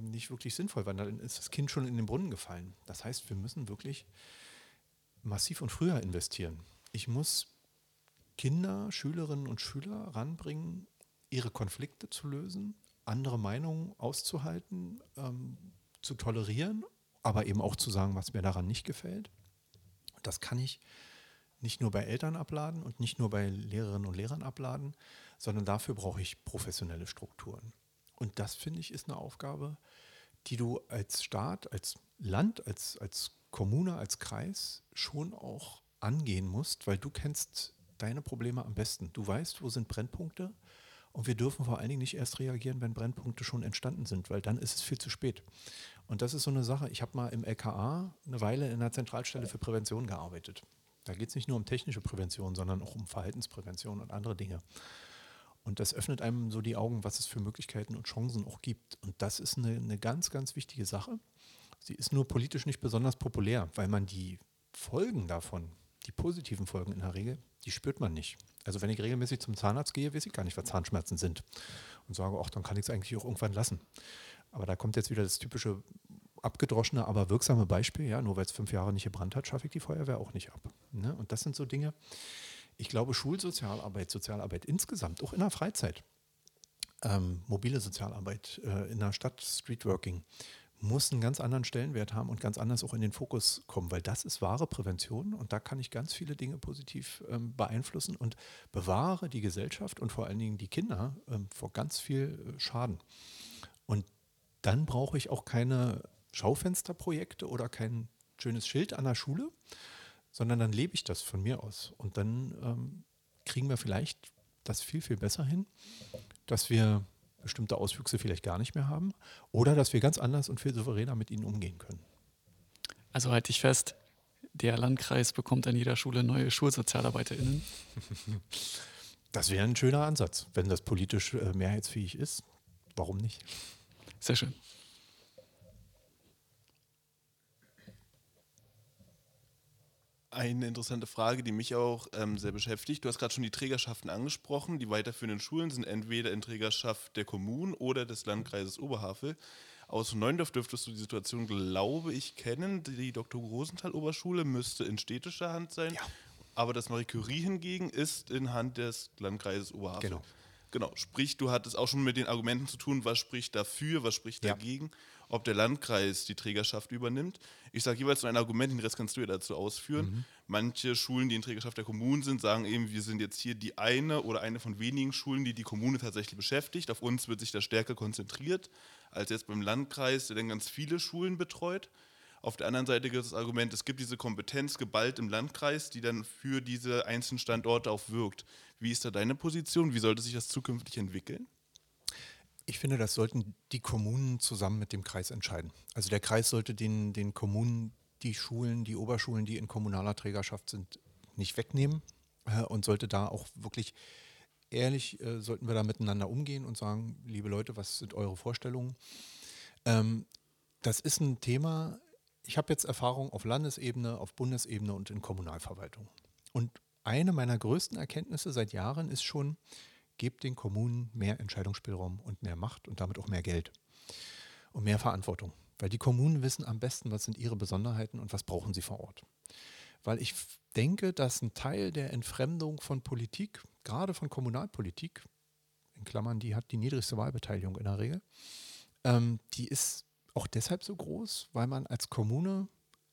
nicht wirklich sinnvoll, weil dann ist das Kind schon in den Brunnen gefallen. Das heißt, wir müssen wirklich massiv und früher investieren. Ich muss Kinder, Schülerinnen und Schüler ranbringen, ihre Konflikte zu lösen, andere Meinungen auszuhalten, ähm, zu tolerieren, aber eben auch zu sagen, was mir daran nicht gefällt. Das kann ich nicht nur bei Eltern abladen und nicht nur bei Lehrerinnen und Lehrern abladen, sondern dafür brauche ich professionelle Strukturen. Und das, finde ich, ist eine Aufgabe, die du als Staat, als Land, als, als Kommune, als Kreis schon auch angehen musst, weil du kennst deine Probleme am besten. Du weißt, wo sind Brennpunkte Und wir dürfen vor allen Dingen nicht erst reagieren, wenn Brennpunkte schon entstanden sind, weil dann ist es viel zu spät. Und das ist so eine Sache. Ich habe mal im LKA eine Weile in der Zentralstelle für Prävention gearbeitet. Da geht es nicht nur um technische Prävention, sondern auch um Verhaltensprävention und andere Dinge. Und das öffnet einem so die Augen, was es für Möglichkeiten und Chancen auch gibt. Und das ist eine, eine ganz, ganz wichtige Sache. Sie ist nur politisch nicht besonders populär, weil man die Folgen davon, die positiven Folgen in der Regel, die spürt man nicht. Also wenn ich regelmäßig zum Zahnarzt gehe, weiß ich gar nicht, was Zahnschmerzen sind. Und sage, ach, dann kann ich es eigentlich auch irgendwann lassen. Aber da kommt jetzt wieder das typische abgedroschene, aber wirksame Beispiel. Ja, nur weil es fünf Jahre nicht gebrannt hat, schaffe ich die Feuerwehr auch nicht ab. Ne? Und das sind so Dinge. Ich glaube, Schulsozialarbeit, Sozialarbeit insgesamt, auch in der Freizeit, ähm, mobile Sozialarbeit äh, in der Stadt, Streetworking, muss einen ganz anderen Stellenwert haben und ganz anders auch in den Fokus kommen, weil das ist wahre Prävention und da kann ich ganz viele Dinge positiv ähm, beeinflussen und bewahre die Gesellschaft und vor allen Dingen die Kinder ähm, vor ganz viel äh, Schaden. Und dann brauche ich auch keine Schaufensterprojekte oder kein schönes Schild an der Schule, sondern dann lebe ich das von mir aus. Und dann ähm, kriegen wir vielleicht das viel, viel besser hin, dass wir bestimmte Auswüchse vielleicht gar nicht mehr haben oder dass wir ganz anders und viel souveräner mit ihnen umgehen können. Also halte ich fest, der Landkreis bekommt an jeder Schule neue SchulsozialarbeiterInnen. Das wäre ein schöner Ansatz, wenn das politisch äh, mehrheitsfähig ist. Warum nicht? Sehr schön. Eine interessante Frage, die mich auch ähm, sehr beschäftigt. Du hast gerade schon die Trägerschaften angesprochen. Die weiterführenden Schulen sind entweder in Trägerschaft der Kommunen oder des Landkreises Oberhavel. Aus Neundorf dürftest du die Situation, glaube ich, kennen. Die Dr. Rosenthal-Oberschule müsste in städtischer Hand sein. Ja. Aber das Marie Curie hingegen ist in Hand des Landkreises Oberhavel. Genau. Genau, sprich, du hattest auch schon mit den Argumenten zu tun, was spricht dafür, was spricht ja. dagegen, ob der Landkreis die Trägerschaft übernimmt. Ich sage jeweils nur ein Argument, den Rest kannst du ja dazu ausführen. Mhm. Manche Schulen, die in Trägerschaft der Kommunen sind, sagen eben, wir sind jetzt hier die eine oder eine von wenigen Schulen, die die Kommune tatsächlich beschäftigt. Auf uns wird sich das stärker konzentriert, als jetzt beim Landkreis, der dann ganz viele Schulen betreut. Auf der anderen Seite gibt es das Argument, es gibt diese Kompetenz geballt im Landkreis, die dann für diese einzelnen Standorte auch wirkt. Wie ist da deine Position? Wie sollte sich das zukünftig entwickeln? Ich finde, das sollten die Kommunen zusammen mit dem Kreis entscheiden. Also der Kreis sollte den, den Kommunen die Schulen, die Oberschulen, die in kommunaler Trägerschaft sind, nicht wegnehmen äh, und sollte da auch wirklich ehrlich, äh, sollten wir da miteinander umgehen und sagen, liebe Leute, was sind eure Vorstellungen? Ähm, das ist ein Thema, ich habe jetzt Erfahrung auf Landesebene, auf Bundesebene und in Kommunalverwaltung. Und eine meiner größten Erkenntnisse seit Jahren ist schon, gebt den Kommunen mehr Entscheidungsspielraum und mehr Macht und damit auch mehr Geld und mehr Verantwortung. Weil die Kommunen wissen am besten, was sind ihre Besonderheiten und was brauchen sie vor Ort. Weil ich denke, dass ein Teil der Entfremdung von Politik, gerade von Kommunalpolitik, in Klammern, die hat die niedrigste Wahlbeteiligung in der Regel, ähm, die ist auch deshalb so groß, weil man als Kommune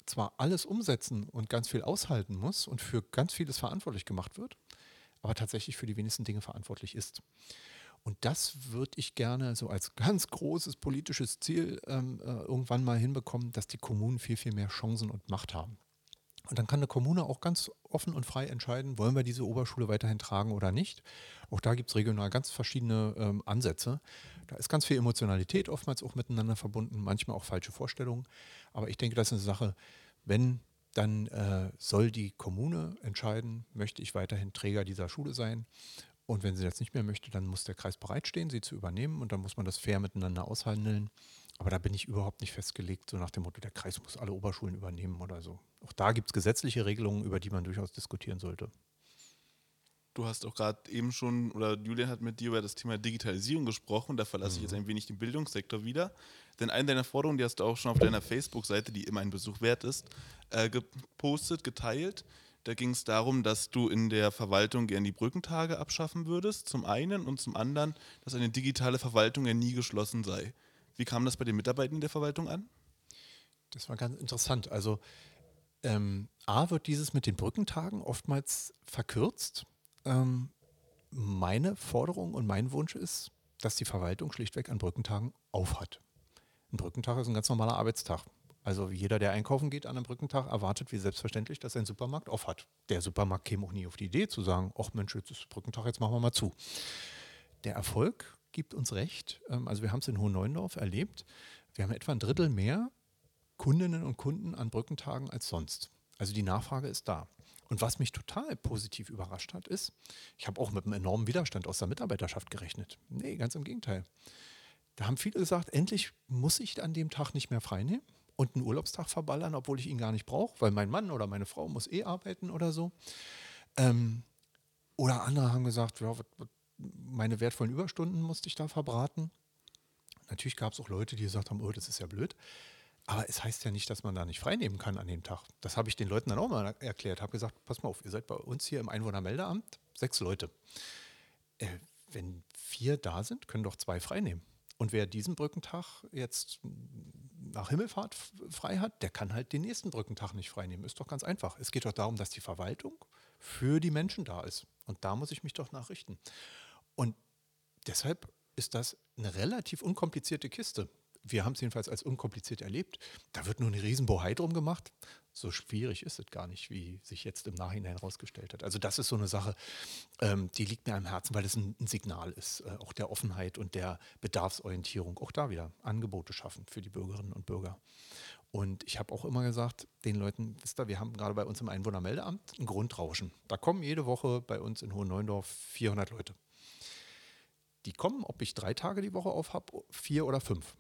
zwar alles umsetzen und ganz viel aushalten muss und für ganz vieles verantwortlich gemacht wird, aber tatsächlich für die wenigsten Dinge verantwortlich ist. Und das würde ich gerne so als ganz großes politisches Ziel ähm, äh, irgendwann mal hinbekommen, dass die Kommunen viel, viel mehr Chancen und Macht haben. Und dann kann eine Kommune auch ganz offen und frei entscheiden, wollen wir diese Oberschule weiterhin tragen oder nicht. Auch da gibt es regional ganz verschiedene ähm, Ansätze. Da ist ganz viel Emotionalität oftmals auch miteinander verbunden, manchmal auch falsche Vorstellungen. Aber ich denke, das ist eine Sache, wenn, dann äh, soll die Kommune entscheiden, möchte ich weiterhin Träger dieser Schule sein. Und wenn sie das nicht mehr möchte, dann muss der Kreis bereitstehen, sie zu übernehmen und dann muss man das fair miteinander aushandeln. Aber da bin ich überhaupt nicht festgelegt, so nach dem Motto, der Kreis muss alle Oberschulen übernehmen oder so. Auch da gibt es gesetzliche Regelungen, über die man durchaus diskutieren sollte. Du hast auch gerade eben schon, oder Julian hat mit dir über das Thema Digitalisierung gesprochen. Da verlasse mhm. ich jetzt ein wenig den Bildungssektor wieder. Denn eine deiner Forderungen, die hast du auch schon auf deiner Facebook-Seite, die immer ein Besuch wert ist, äh, gepostet, geteilt. Da ging es darum, dass du in der Verwaltung gern die Brückentage abschaffen würdest, zum einen, und zum anderen, dass eine digitale Verwaltung ja nie geschlossen sei. Wie kam das bei den Mitarbeitern der Verwaltung an? Das war ganz interessant. Also ähm, A wird dieses mit den Brückentagen oftmals verkürzt. Ähm, meine Forderung und mein Wunsch ist, dass die Verwaltung schlichtweg an Brückentagen aufhat. Ein Brückentag ist ein ganz normaler Arbeitstag. Also jeder, der einkaufen geht an einem Brückentag, erwartet wie selbstverständlich, dass ein Supermarkt aufhat. Der Supermarkt käme auch nie auf die Idee zu sagen, ach Mensch, jetzt ist Brückentag, jetzt machen wir mal zu. der Erfolg gibt uns recht. Ähm, also wir haben es in Hohenneuendorf erlebt. Wir haben etwa ein Drittel mehr Kundinnen und Kunden an Brückentagen als sonst. Also die Nachfrage ist da. Und was mich total positiv überrascht hat, ist, ich habe auch mit einem enormen Widerstand aus der Mitarbeiterschaft gerechnet. Nee, ganz im Gegenteil. Da haben viele gesagt, endlich muss ich an dem Tag nicht mehr frei nehmen und einen Urlaubstag verballern, obwohl ich ihn gar nicht brauche, weil mein Mann oder meine Frau muss eh arbeiten oder so. Ähm, oder andere haben gesagt, ja, meine wertvollen Überstunden musste ich da verbraten. Natürlich gab es auch Leute, die gesagt haben, oh, das ist ja blöd. Aber es heißt ja nicht, dass man da nicht freinehmen kann an dem Tag. Das habe ich den Leuten dann auch mal erklärt. Habe gesagt, pass mal auf, ihr seid bei uns hier im Einwohnermeldeamt, sechs Leute. Äh, wenn vier da sind, können doch zwei freinehmen. Und wer diesen Brückentag jetzt nach Himmelfahrt frei hat, der kann halt den nächsten Brückentag nicht freinehmen. Ist doch ganz einfach. Es geht doch darum, dass die Verwaltung für die Menschen da ist. Und da muss ich mich doch nachrichten. Und deshalb ist das eine relativ unkomplizierte Kiste wir haben es jedenfalls als unkompliziert erlebt. Da wird nur eine Riesenbohai drum gemacht. So schwierig ist es gar nicht, wie sich jetzt im Nachhinein herausgestellt hat. Also das ist so eine Sache, ähm, die liegt mir am Herzen, weil es ein, ein, Signal ist, äh, auch der Offenheit und der Bedarfsorientierung. Auch da wieder Angebote schaffen für die Bürgerinnen und Bürger. Und ich habe auch immer gesagt, den Leuten, wisst ihr, wir haben gerade bei uns im Einwohnermeldeamt ein Grundrauschen. Da kommen jede Woche bei uns in Hohenneuendorf 400 Leute. Die kommen, ob ich drei Tage die Woche auf habe, vier oder fünf.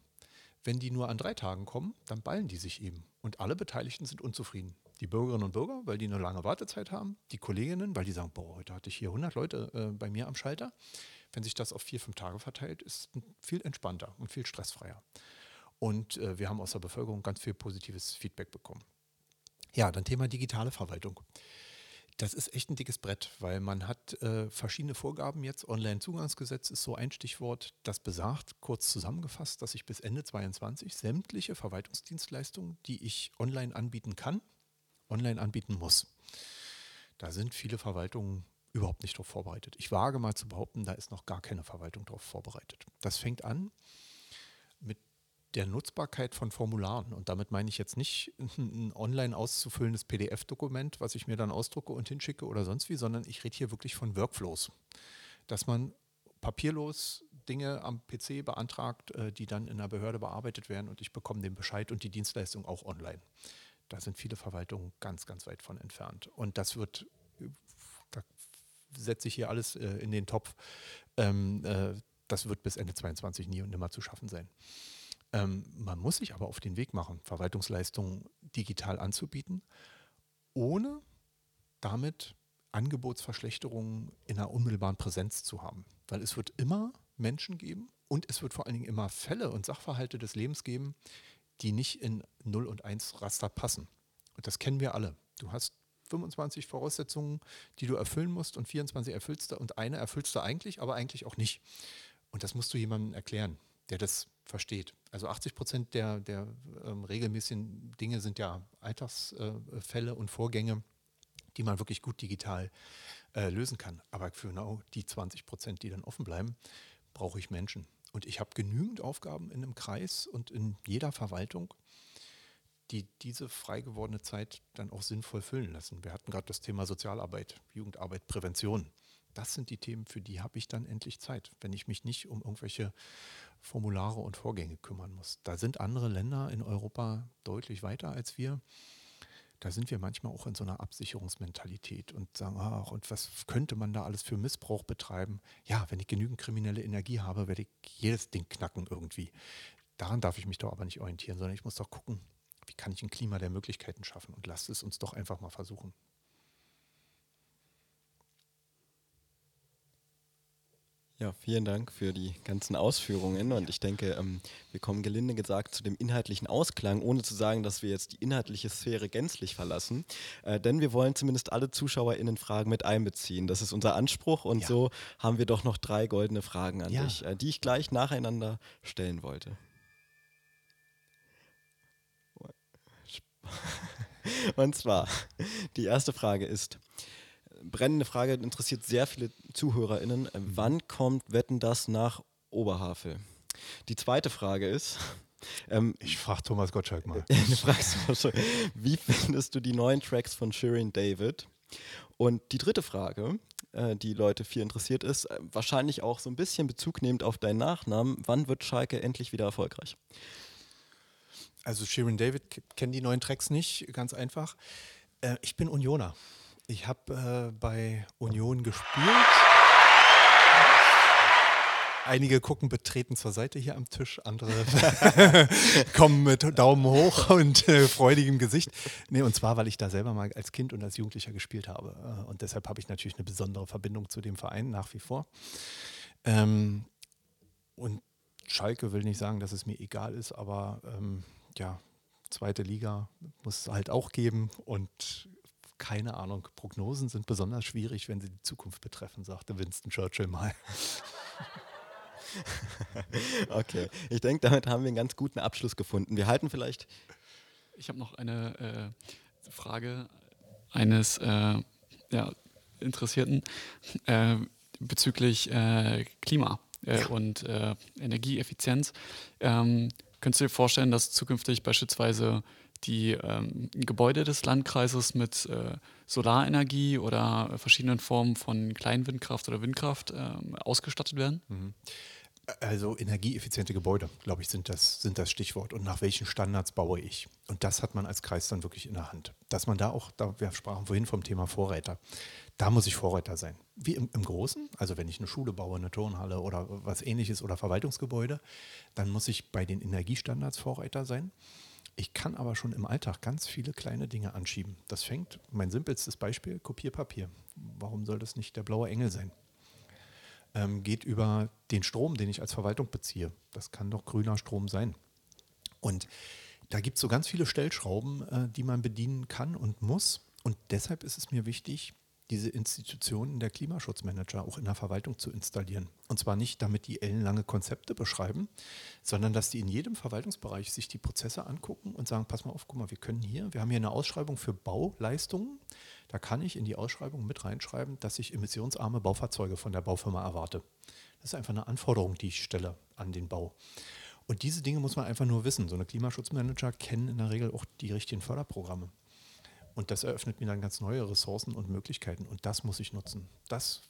Wenn die nur an drei Tagen kommen, dann ballen die sich eben. Und alle Beteiligten sind unzufrieden. Die Bürgerinnen und Bürger, weil die eine lange Wartezeit haben. Die Kolleginnen, weil die sagen, boah, heute hatte ich hier 100 Leute äh, bei mir am Schalter. Wenn sich das auf vier, fünf Tage verteilt, ist viel entspannter und viel stressfreier. Und äh, wir haben aus der Bevölkerung ganz viel positives Feedback bekommen. Ja, dann Thema digitale Verwaltung. Das ist echt ein dickes Brett, weil man hat äh, verschiedene Vorgaben jetzt. Online-Zugangsgesetz ist so ein Stichwort, das besagt, kurz zusammengefasst, dass ich bis Ende 2022 sämtliche Verwaltungsdienstleistungen, die ich online anbieten kann, online anbieten muss. Da sind viele Verwaltungen überhaupt nicht darauf vorbereitet. Ich wage mal zu behaupten, da ist noch gar keine Verwaltung darauf vorbereitet. Das fängt an mit der Nutzbarkeit von Formularen. Und damit meine ich jetzt nicht ein online auszufüllendes PDF-Dokument, was ich mir dann ausdrucke und hinschicke oder sonst wie, sondern ich rede hier wirklich von Workflows. Dass man papierlos Dinge am PC beantragt, äh, die dann in der Behörde bearbeitet werden und ich bekomme den Bescheid und die Dienstleistung auch online. Da sind viele Verwaltungen ganz, ganz weit von entfernt. Und das wird, da setze ich hier alles äh, in den Topf, ähm, äh, das wird bis Ende 2022 nie und nimmer zu schaffen sein. Ähm, man muss sich aber auf den Weg machen, Verwaltungsleistungen digital anzubieten, ohne damit Angebotsverschlechterungen in einer unmittelbaren Präsenz zu haben. Weil es wird immer Menschen geben und es wird vor allen Dingen immer Fälle und Sachverhalte des Lebens geben, die nicht in 0 und 1 Raster passen. Und das kennen wir alle. Du hast 25 Voraussetzungen, die du erfüllen musst und 24 erfüllst du und eine erfüllst du eigentlich, aber eigentlich auch nicht. Und das musst du jemandem erklären der das versteht. Also 80 Prozent der, der ähm, regelmäßigen Dinge sind ja Alltagsfälle äh, und Vorgänge, die man wirklich gut digital äh, lösen kann. Aber für genau die 20 Prozent, die dann offen bleiben, brauche ich Menschen. Und ich habe genügend Aufgaben in einem Kreis und in jeder Verwaltung, die diese frei gewordene Zeit dann auch sinnvoll füllen lassen. Wir hatten gerade das Thema Sozialarbeit, Jugendarbeit, Prävention das sind die Themen, für die habe ich dann endlich Zeit, wenn ich mich nicht um irgendwelche Formulare und Vorgänge kümmern muss. Da sind andere Länder in Europa deutlich weiter als wir. Da sind wir manchmal auch in so einer Absicherungsmentalität und sagen, ach, und was könnte man da alles für Missbrauch betreiben? Ja, wenn ich genügend kriminelle Energie habe, werde ich jedes Ding knacken irgendwie. Daran darf ich mich doch aber nicht orientieren, sondern ich muss doch gucken, wie kann ich ein Klima der Möglichkeiten schaffen und lasst es uns doch einfach mal versuchen. Ja, vielen Dank für die ganzen Ausführungen und ich denke, ähm, wir kommen gelinde gesagt zu dem inhaltlichen Ausklang, ohne zu sagen, dass wir jetzt die inhaltliche Sphäre gänzlich verlassen, äh, denn wir wollen zumindest alle ZuschauerInnen-Fragen mit einbeziehen. Das ist unser Anspruch und ja. so haben wir doch noch drei goldene Fragen an ja. dich, äh, die ich gleich nacheinander stellen wollte. Und zwar, die erste Frage ist, brennende Frage, interessiert sehr viele ZuhörerInnen. Mhm. Wann kommt Wetten das nach Oberhavel? Die zweite Frage ist. Ähm, ich frage Thomas Gottschalk mal. du fragst wie findest du die neuen Tracks von Shirin David? Und die dritte Frage äh, die Leute viel interessiert ist. Äh, wahrscheinlich auch so ein bisschen Bezug nehmend auf deinen Nachnamen. Wann wird Schalke endlich wieder erfolgreich? Also Sharon David kennen die neuen Tracks nicht, ganz einfach. Äh, ich bin Unioner. Ich habe äh, bei Union gespielt. Einige gucken betreten zur Seite hier am Tisch, andere kommen mit Daumen hoch und äh, freudigem Gesicht. Nee, und zwar, weil ich da selber mal als Kind und als Jugendlicher gespielt habe. Äh, und deshalb habe ich natürlich eine besondere Verbindung zu dem Verein nach wie vor. Ähm, und Schalke will nicht sagen, dass es mir egal ist, aber ähm, ja, zweite Liga muss es halt auch geben und keine Ahnung, Prognosen sind besonders schwierig, wenn sie die Zukunft betreffen, sagte Winston Churchill mal. okay, ich denke, damit haben wir einen ganz guten Abschluss gefunden. Wir halten vielleicht. Ich habe noch eine äh, Frage eines äh, ja, Interessierten äh, bezüglich äh, Klima äh, und äh, Energieeffizienz. Ähm, könntest du dir vorstellen, dass zukünftig beispielsweise die ähm, Gebäude des Landkreises mit äh, Solarenergie oder verschiedenen Formen von Kleinwindkraft oder Windkraft ähm, ausgestattet werden? Mhm. Also energieeffiziente Gebäude, glaube ich, sind das, sind das Stichwort. Und nach welchen Standards baue ich? Und das hat man als Kreis dann wirklich in der Hand. Dass man da auch, da, wir sprachen vorhin vom Thema Vorräter, da muss ich Vorräter sein. Wie im, im Großen, also wenn ich eine Schule baue, eine Turnhalle oder was ähnliches oder Verwaltungsgebäude, dann muss ich bei den Energiestandards Vorräter sein. Ich kann aber schon im Alltag ganz viele kleine Dinge anschieben. Das fängt, mein simpelstes Beispiel, Kopierpapier. Warum soll das nicht der blaue Engel sein? ähm, geht über den Strom, den ich als Verwaltung beziehe. Das kann doch grüner Strom sein. Und da gibt es so ganz viele Stellschrauben, äh, die man bedienen kann und muss. Und deshalb ist es mir wichtig, diese Institutionen der Klimaschutzmanager auch in der Verwaltung zu installieren. Und zwar nicht, damit die ellenlange Konzepte beschreiben, sondern dass die in jedem Verwaltungsbereich sich die Prozesse angucken und sagen, pass mal auf, guck mal, wir können hier, wir haben hier eine Ausschreibung für Bauleistungen. Da kann ich in die Ausschreibung mit reinschreiben, dass ich emissionsarme Baufahrzeuge von der Baufirma erwarte. Das ist einfach eine Anforderung, die ich stelle an den Bau. Und diese Dinge muss man einfach nur wissen. So eine Klimaschutzmanager kennen in der Regel auch die richtigen Förderprogramme. Und das eröffnet mir dann ganz neue Ressourcen und Möglichkeiten. Und das muss ich nutzen. Das,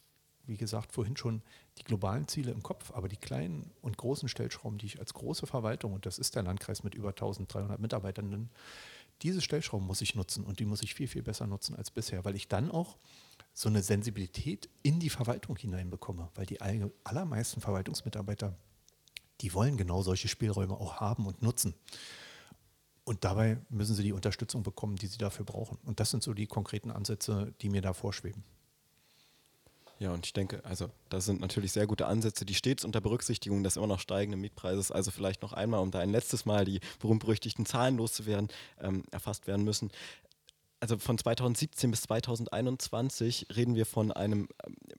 wie gesagt, vorhin schon die globalen Ziele im Kopf, aber die kleinen und großen Stellschrauben, die ich als große Verwaltung, und das ist der Landkreis mit über 1300 Mitarbeitenden, diese Stellschrauben muss ich nutzen und die muss ich viel, viel besser nutzen als bisher, weil ich dann auch so eine Sensibilität in die Verwaltung hineinbekomme, weil die allermeisten Verwaltungsmitarbeiter, die wollen genau solche Spielräume auch haben und nutzen. Und dabei müssen sie die Unterstützung bekommen, die sie dafür brauchen. Und das sind so die konkreten Ansätze, die mir da vorschweben. Ja, und ich denke, also das sind natürlich sehr gute Ansätze, die stets unter Berücksichtigung des immer noch steigenden Mietpreises, also vielleicht noch einmal, um da ein letztes Mal die berühmt-berüchtigten Zahlen loszuwerden, ähm, erfasst werden müssen. Also von 2017 bis 2021 reden wir von einem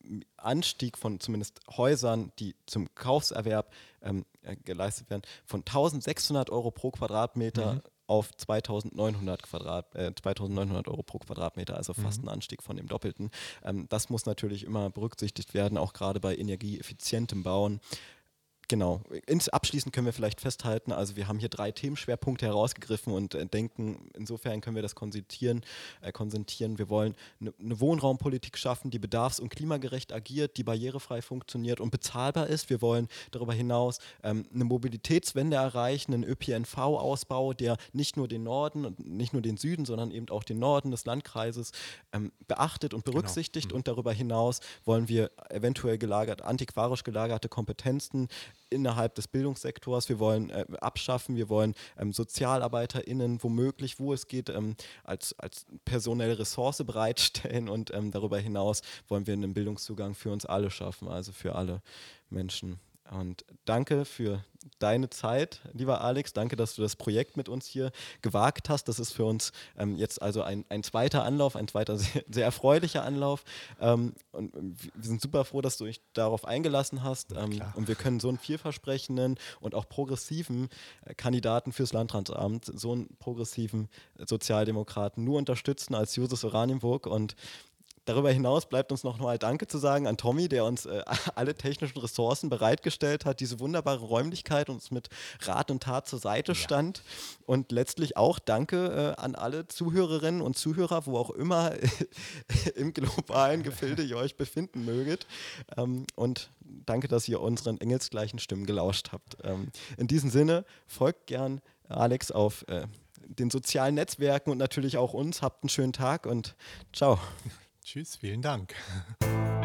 ähm, Anstieg von zumindest Häusern, die zum Kaufserwerb ähm, äh, geleistet werden, von 1600 Euro pro Quadratmeter mhm auf 2900, Quadrat, äh, 2900 Euro pro Quadratmeter, also fast mhm. ein Anstieg von dem Doppelten. Ähm, das muss natürlich immer berücksichtigt werden, auch gerade bei energieeffizientem Bauen. Genau. Ins abschließend können wir vielleicht festhalten, also wir haben hier drei Themenschwerpunkte herausgegriffen und äh, denken, insofern können wir das konzentrieren. Äh, konzentrieren. Wir wollen eine ne Wohnraumpolitik schaffen, die bedarfs- und klimagerecht agiert, die barrierefrei funktioniert und bezahlbar ist. Wir wollen darüber hinaus ähm, eine Mobilitätswende erreichen, einen ÖPNV-Ausbau, der nicht nur den Norden und nicht nur den Süden, sondern eben auch den Norden des Landkreises ähm, beachtet und genau. berücksichtigt. Genau. Mhm. Und darüber hinaus wollen wir eventuell gelagert, antiquarisch gelagerte Kompetenzen innerhalb des Bildungssektors. Wir wollen äh, abschaffen, wir wollen ähm, SozialarbeiterInnen womöglich, wo es geht, ähm, als, als personelle Ressource bereitstellen und ähm, darüber hinaus wollen wir einen Bildungszugang für uns alle schaffen, also für alle Menschen. Und danke für deine Zeit, lieber Alex. Danke, dass du das Projekt mit uns hier gewagt hast. Das ist für uns ähm, jetzt also ein, ein zweiter Anlauf, ein zweiter sehr, sehr erfreulicher Anlauf. Ähm, und wir sind super froh, dass du dich darauf eingelassen hast. Ähm, und wir können so einen vielversprechenden und auch progressiven äh, Kandidaten fürs Landratsamt, so einen progressiven Sozialdemokraten nur unterstützen als Jusus Oranienburg. Und Darüber hinaus bleibt uns noch mal Danke zu sagen an Tommy, der uns äh, alle technischen Ressourcen bereitgestellt hat, diese wunderbare Räumlichkeit uns mit Rat und Tat zur Seite stand. Und letztlich auch Danke äh, an alle Zuhörerinnen und Zuhörer, wo auch immer im globalen Gefilde ihr euch befinden möget. Ähm, und danke, dass ihr unseren engelsgleichen Stimmen gelauscht habt. Ähm, in diesem Sinne, folgt gern Alex auf äh, den sozialen Netzwerken und natürlich auch uns. Habt einen schönen Tag und ciao. Tschüss, vielen Dank.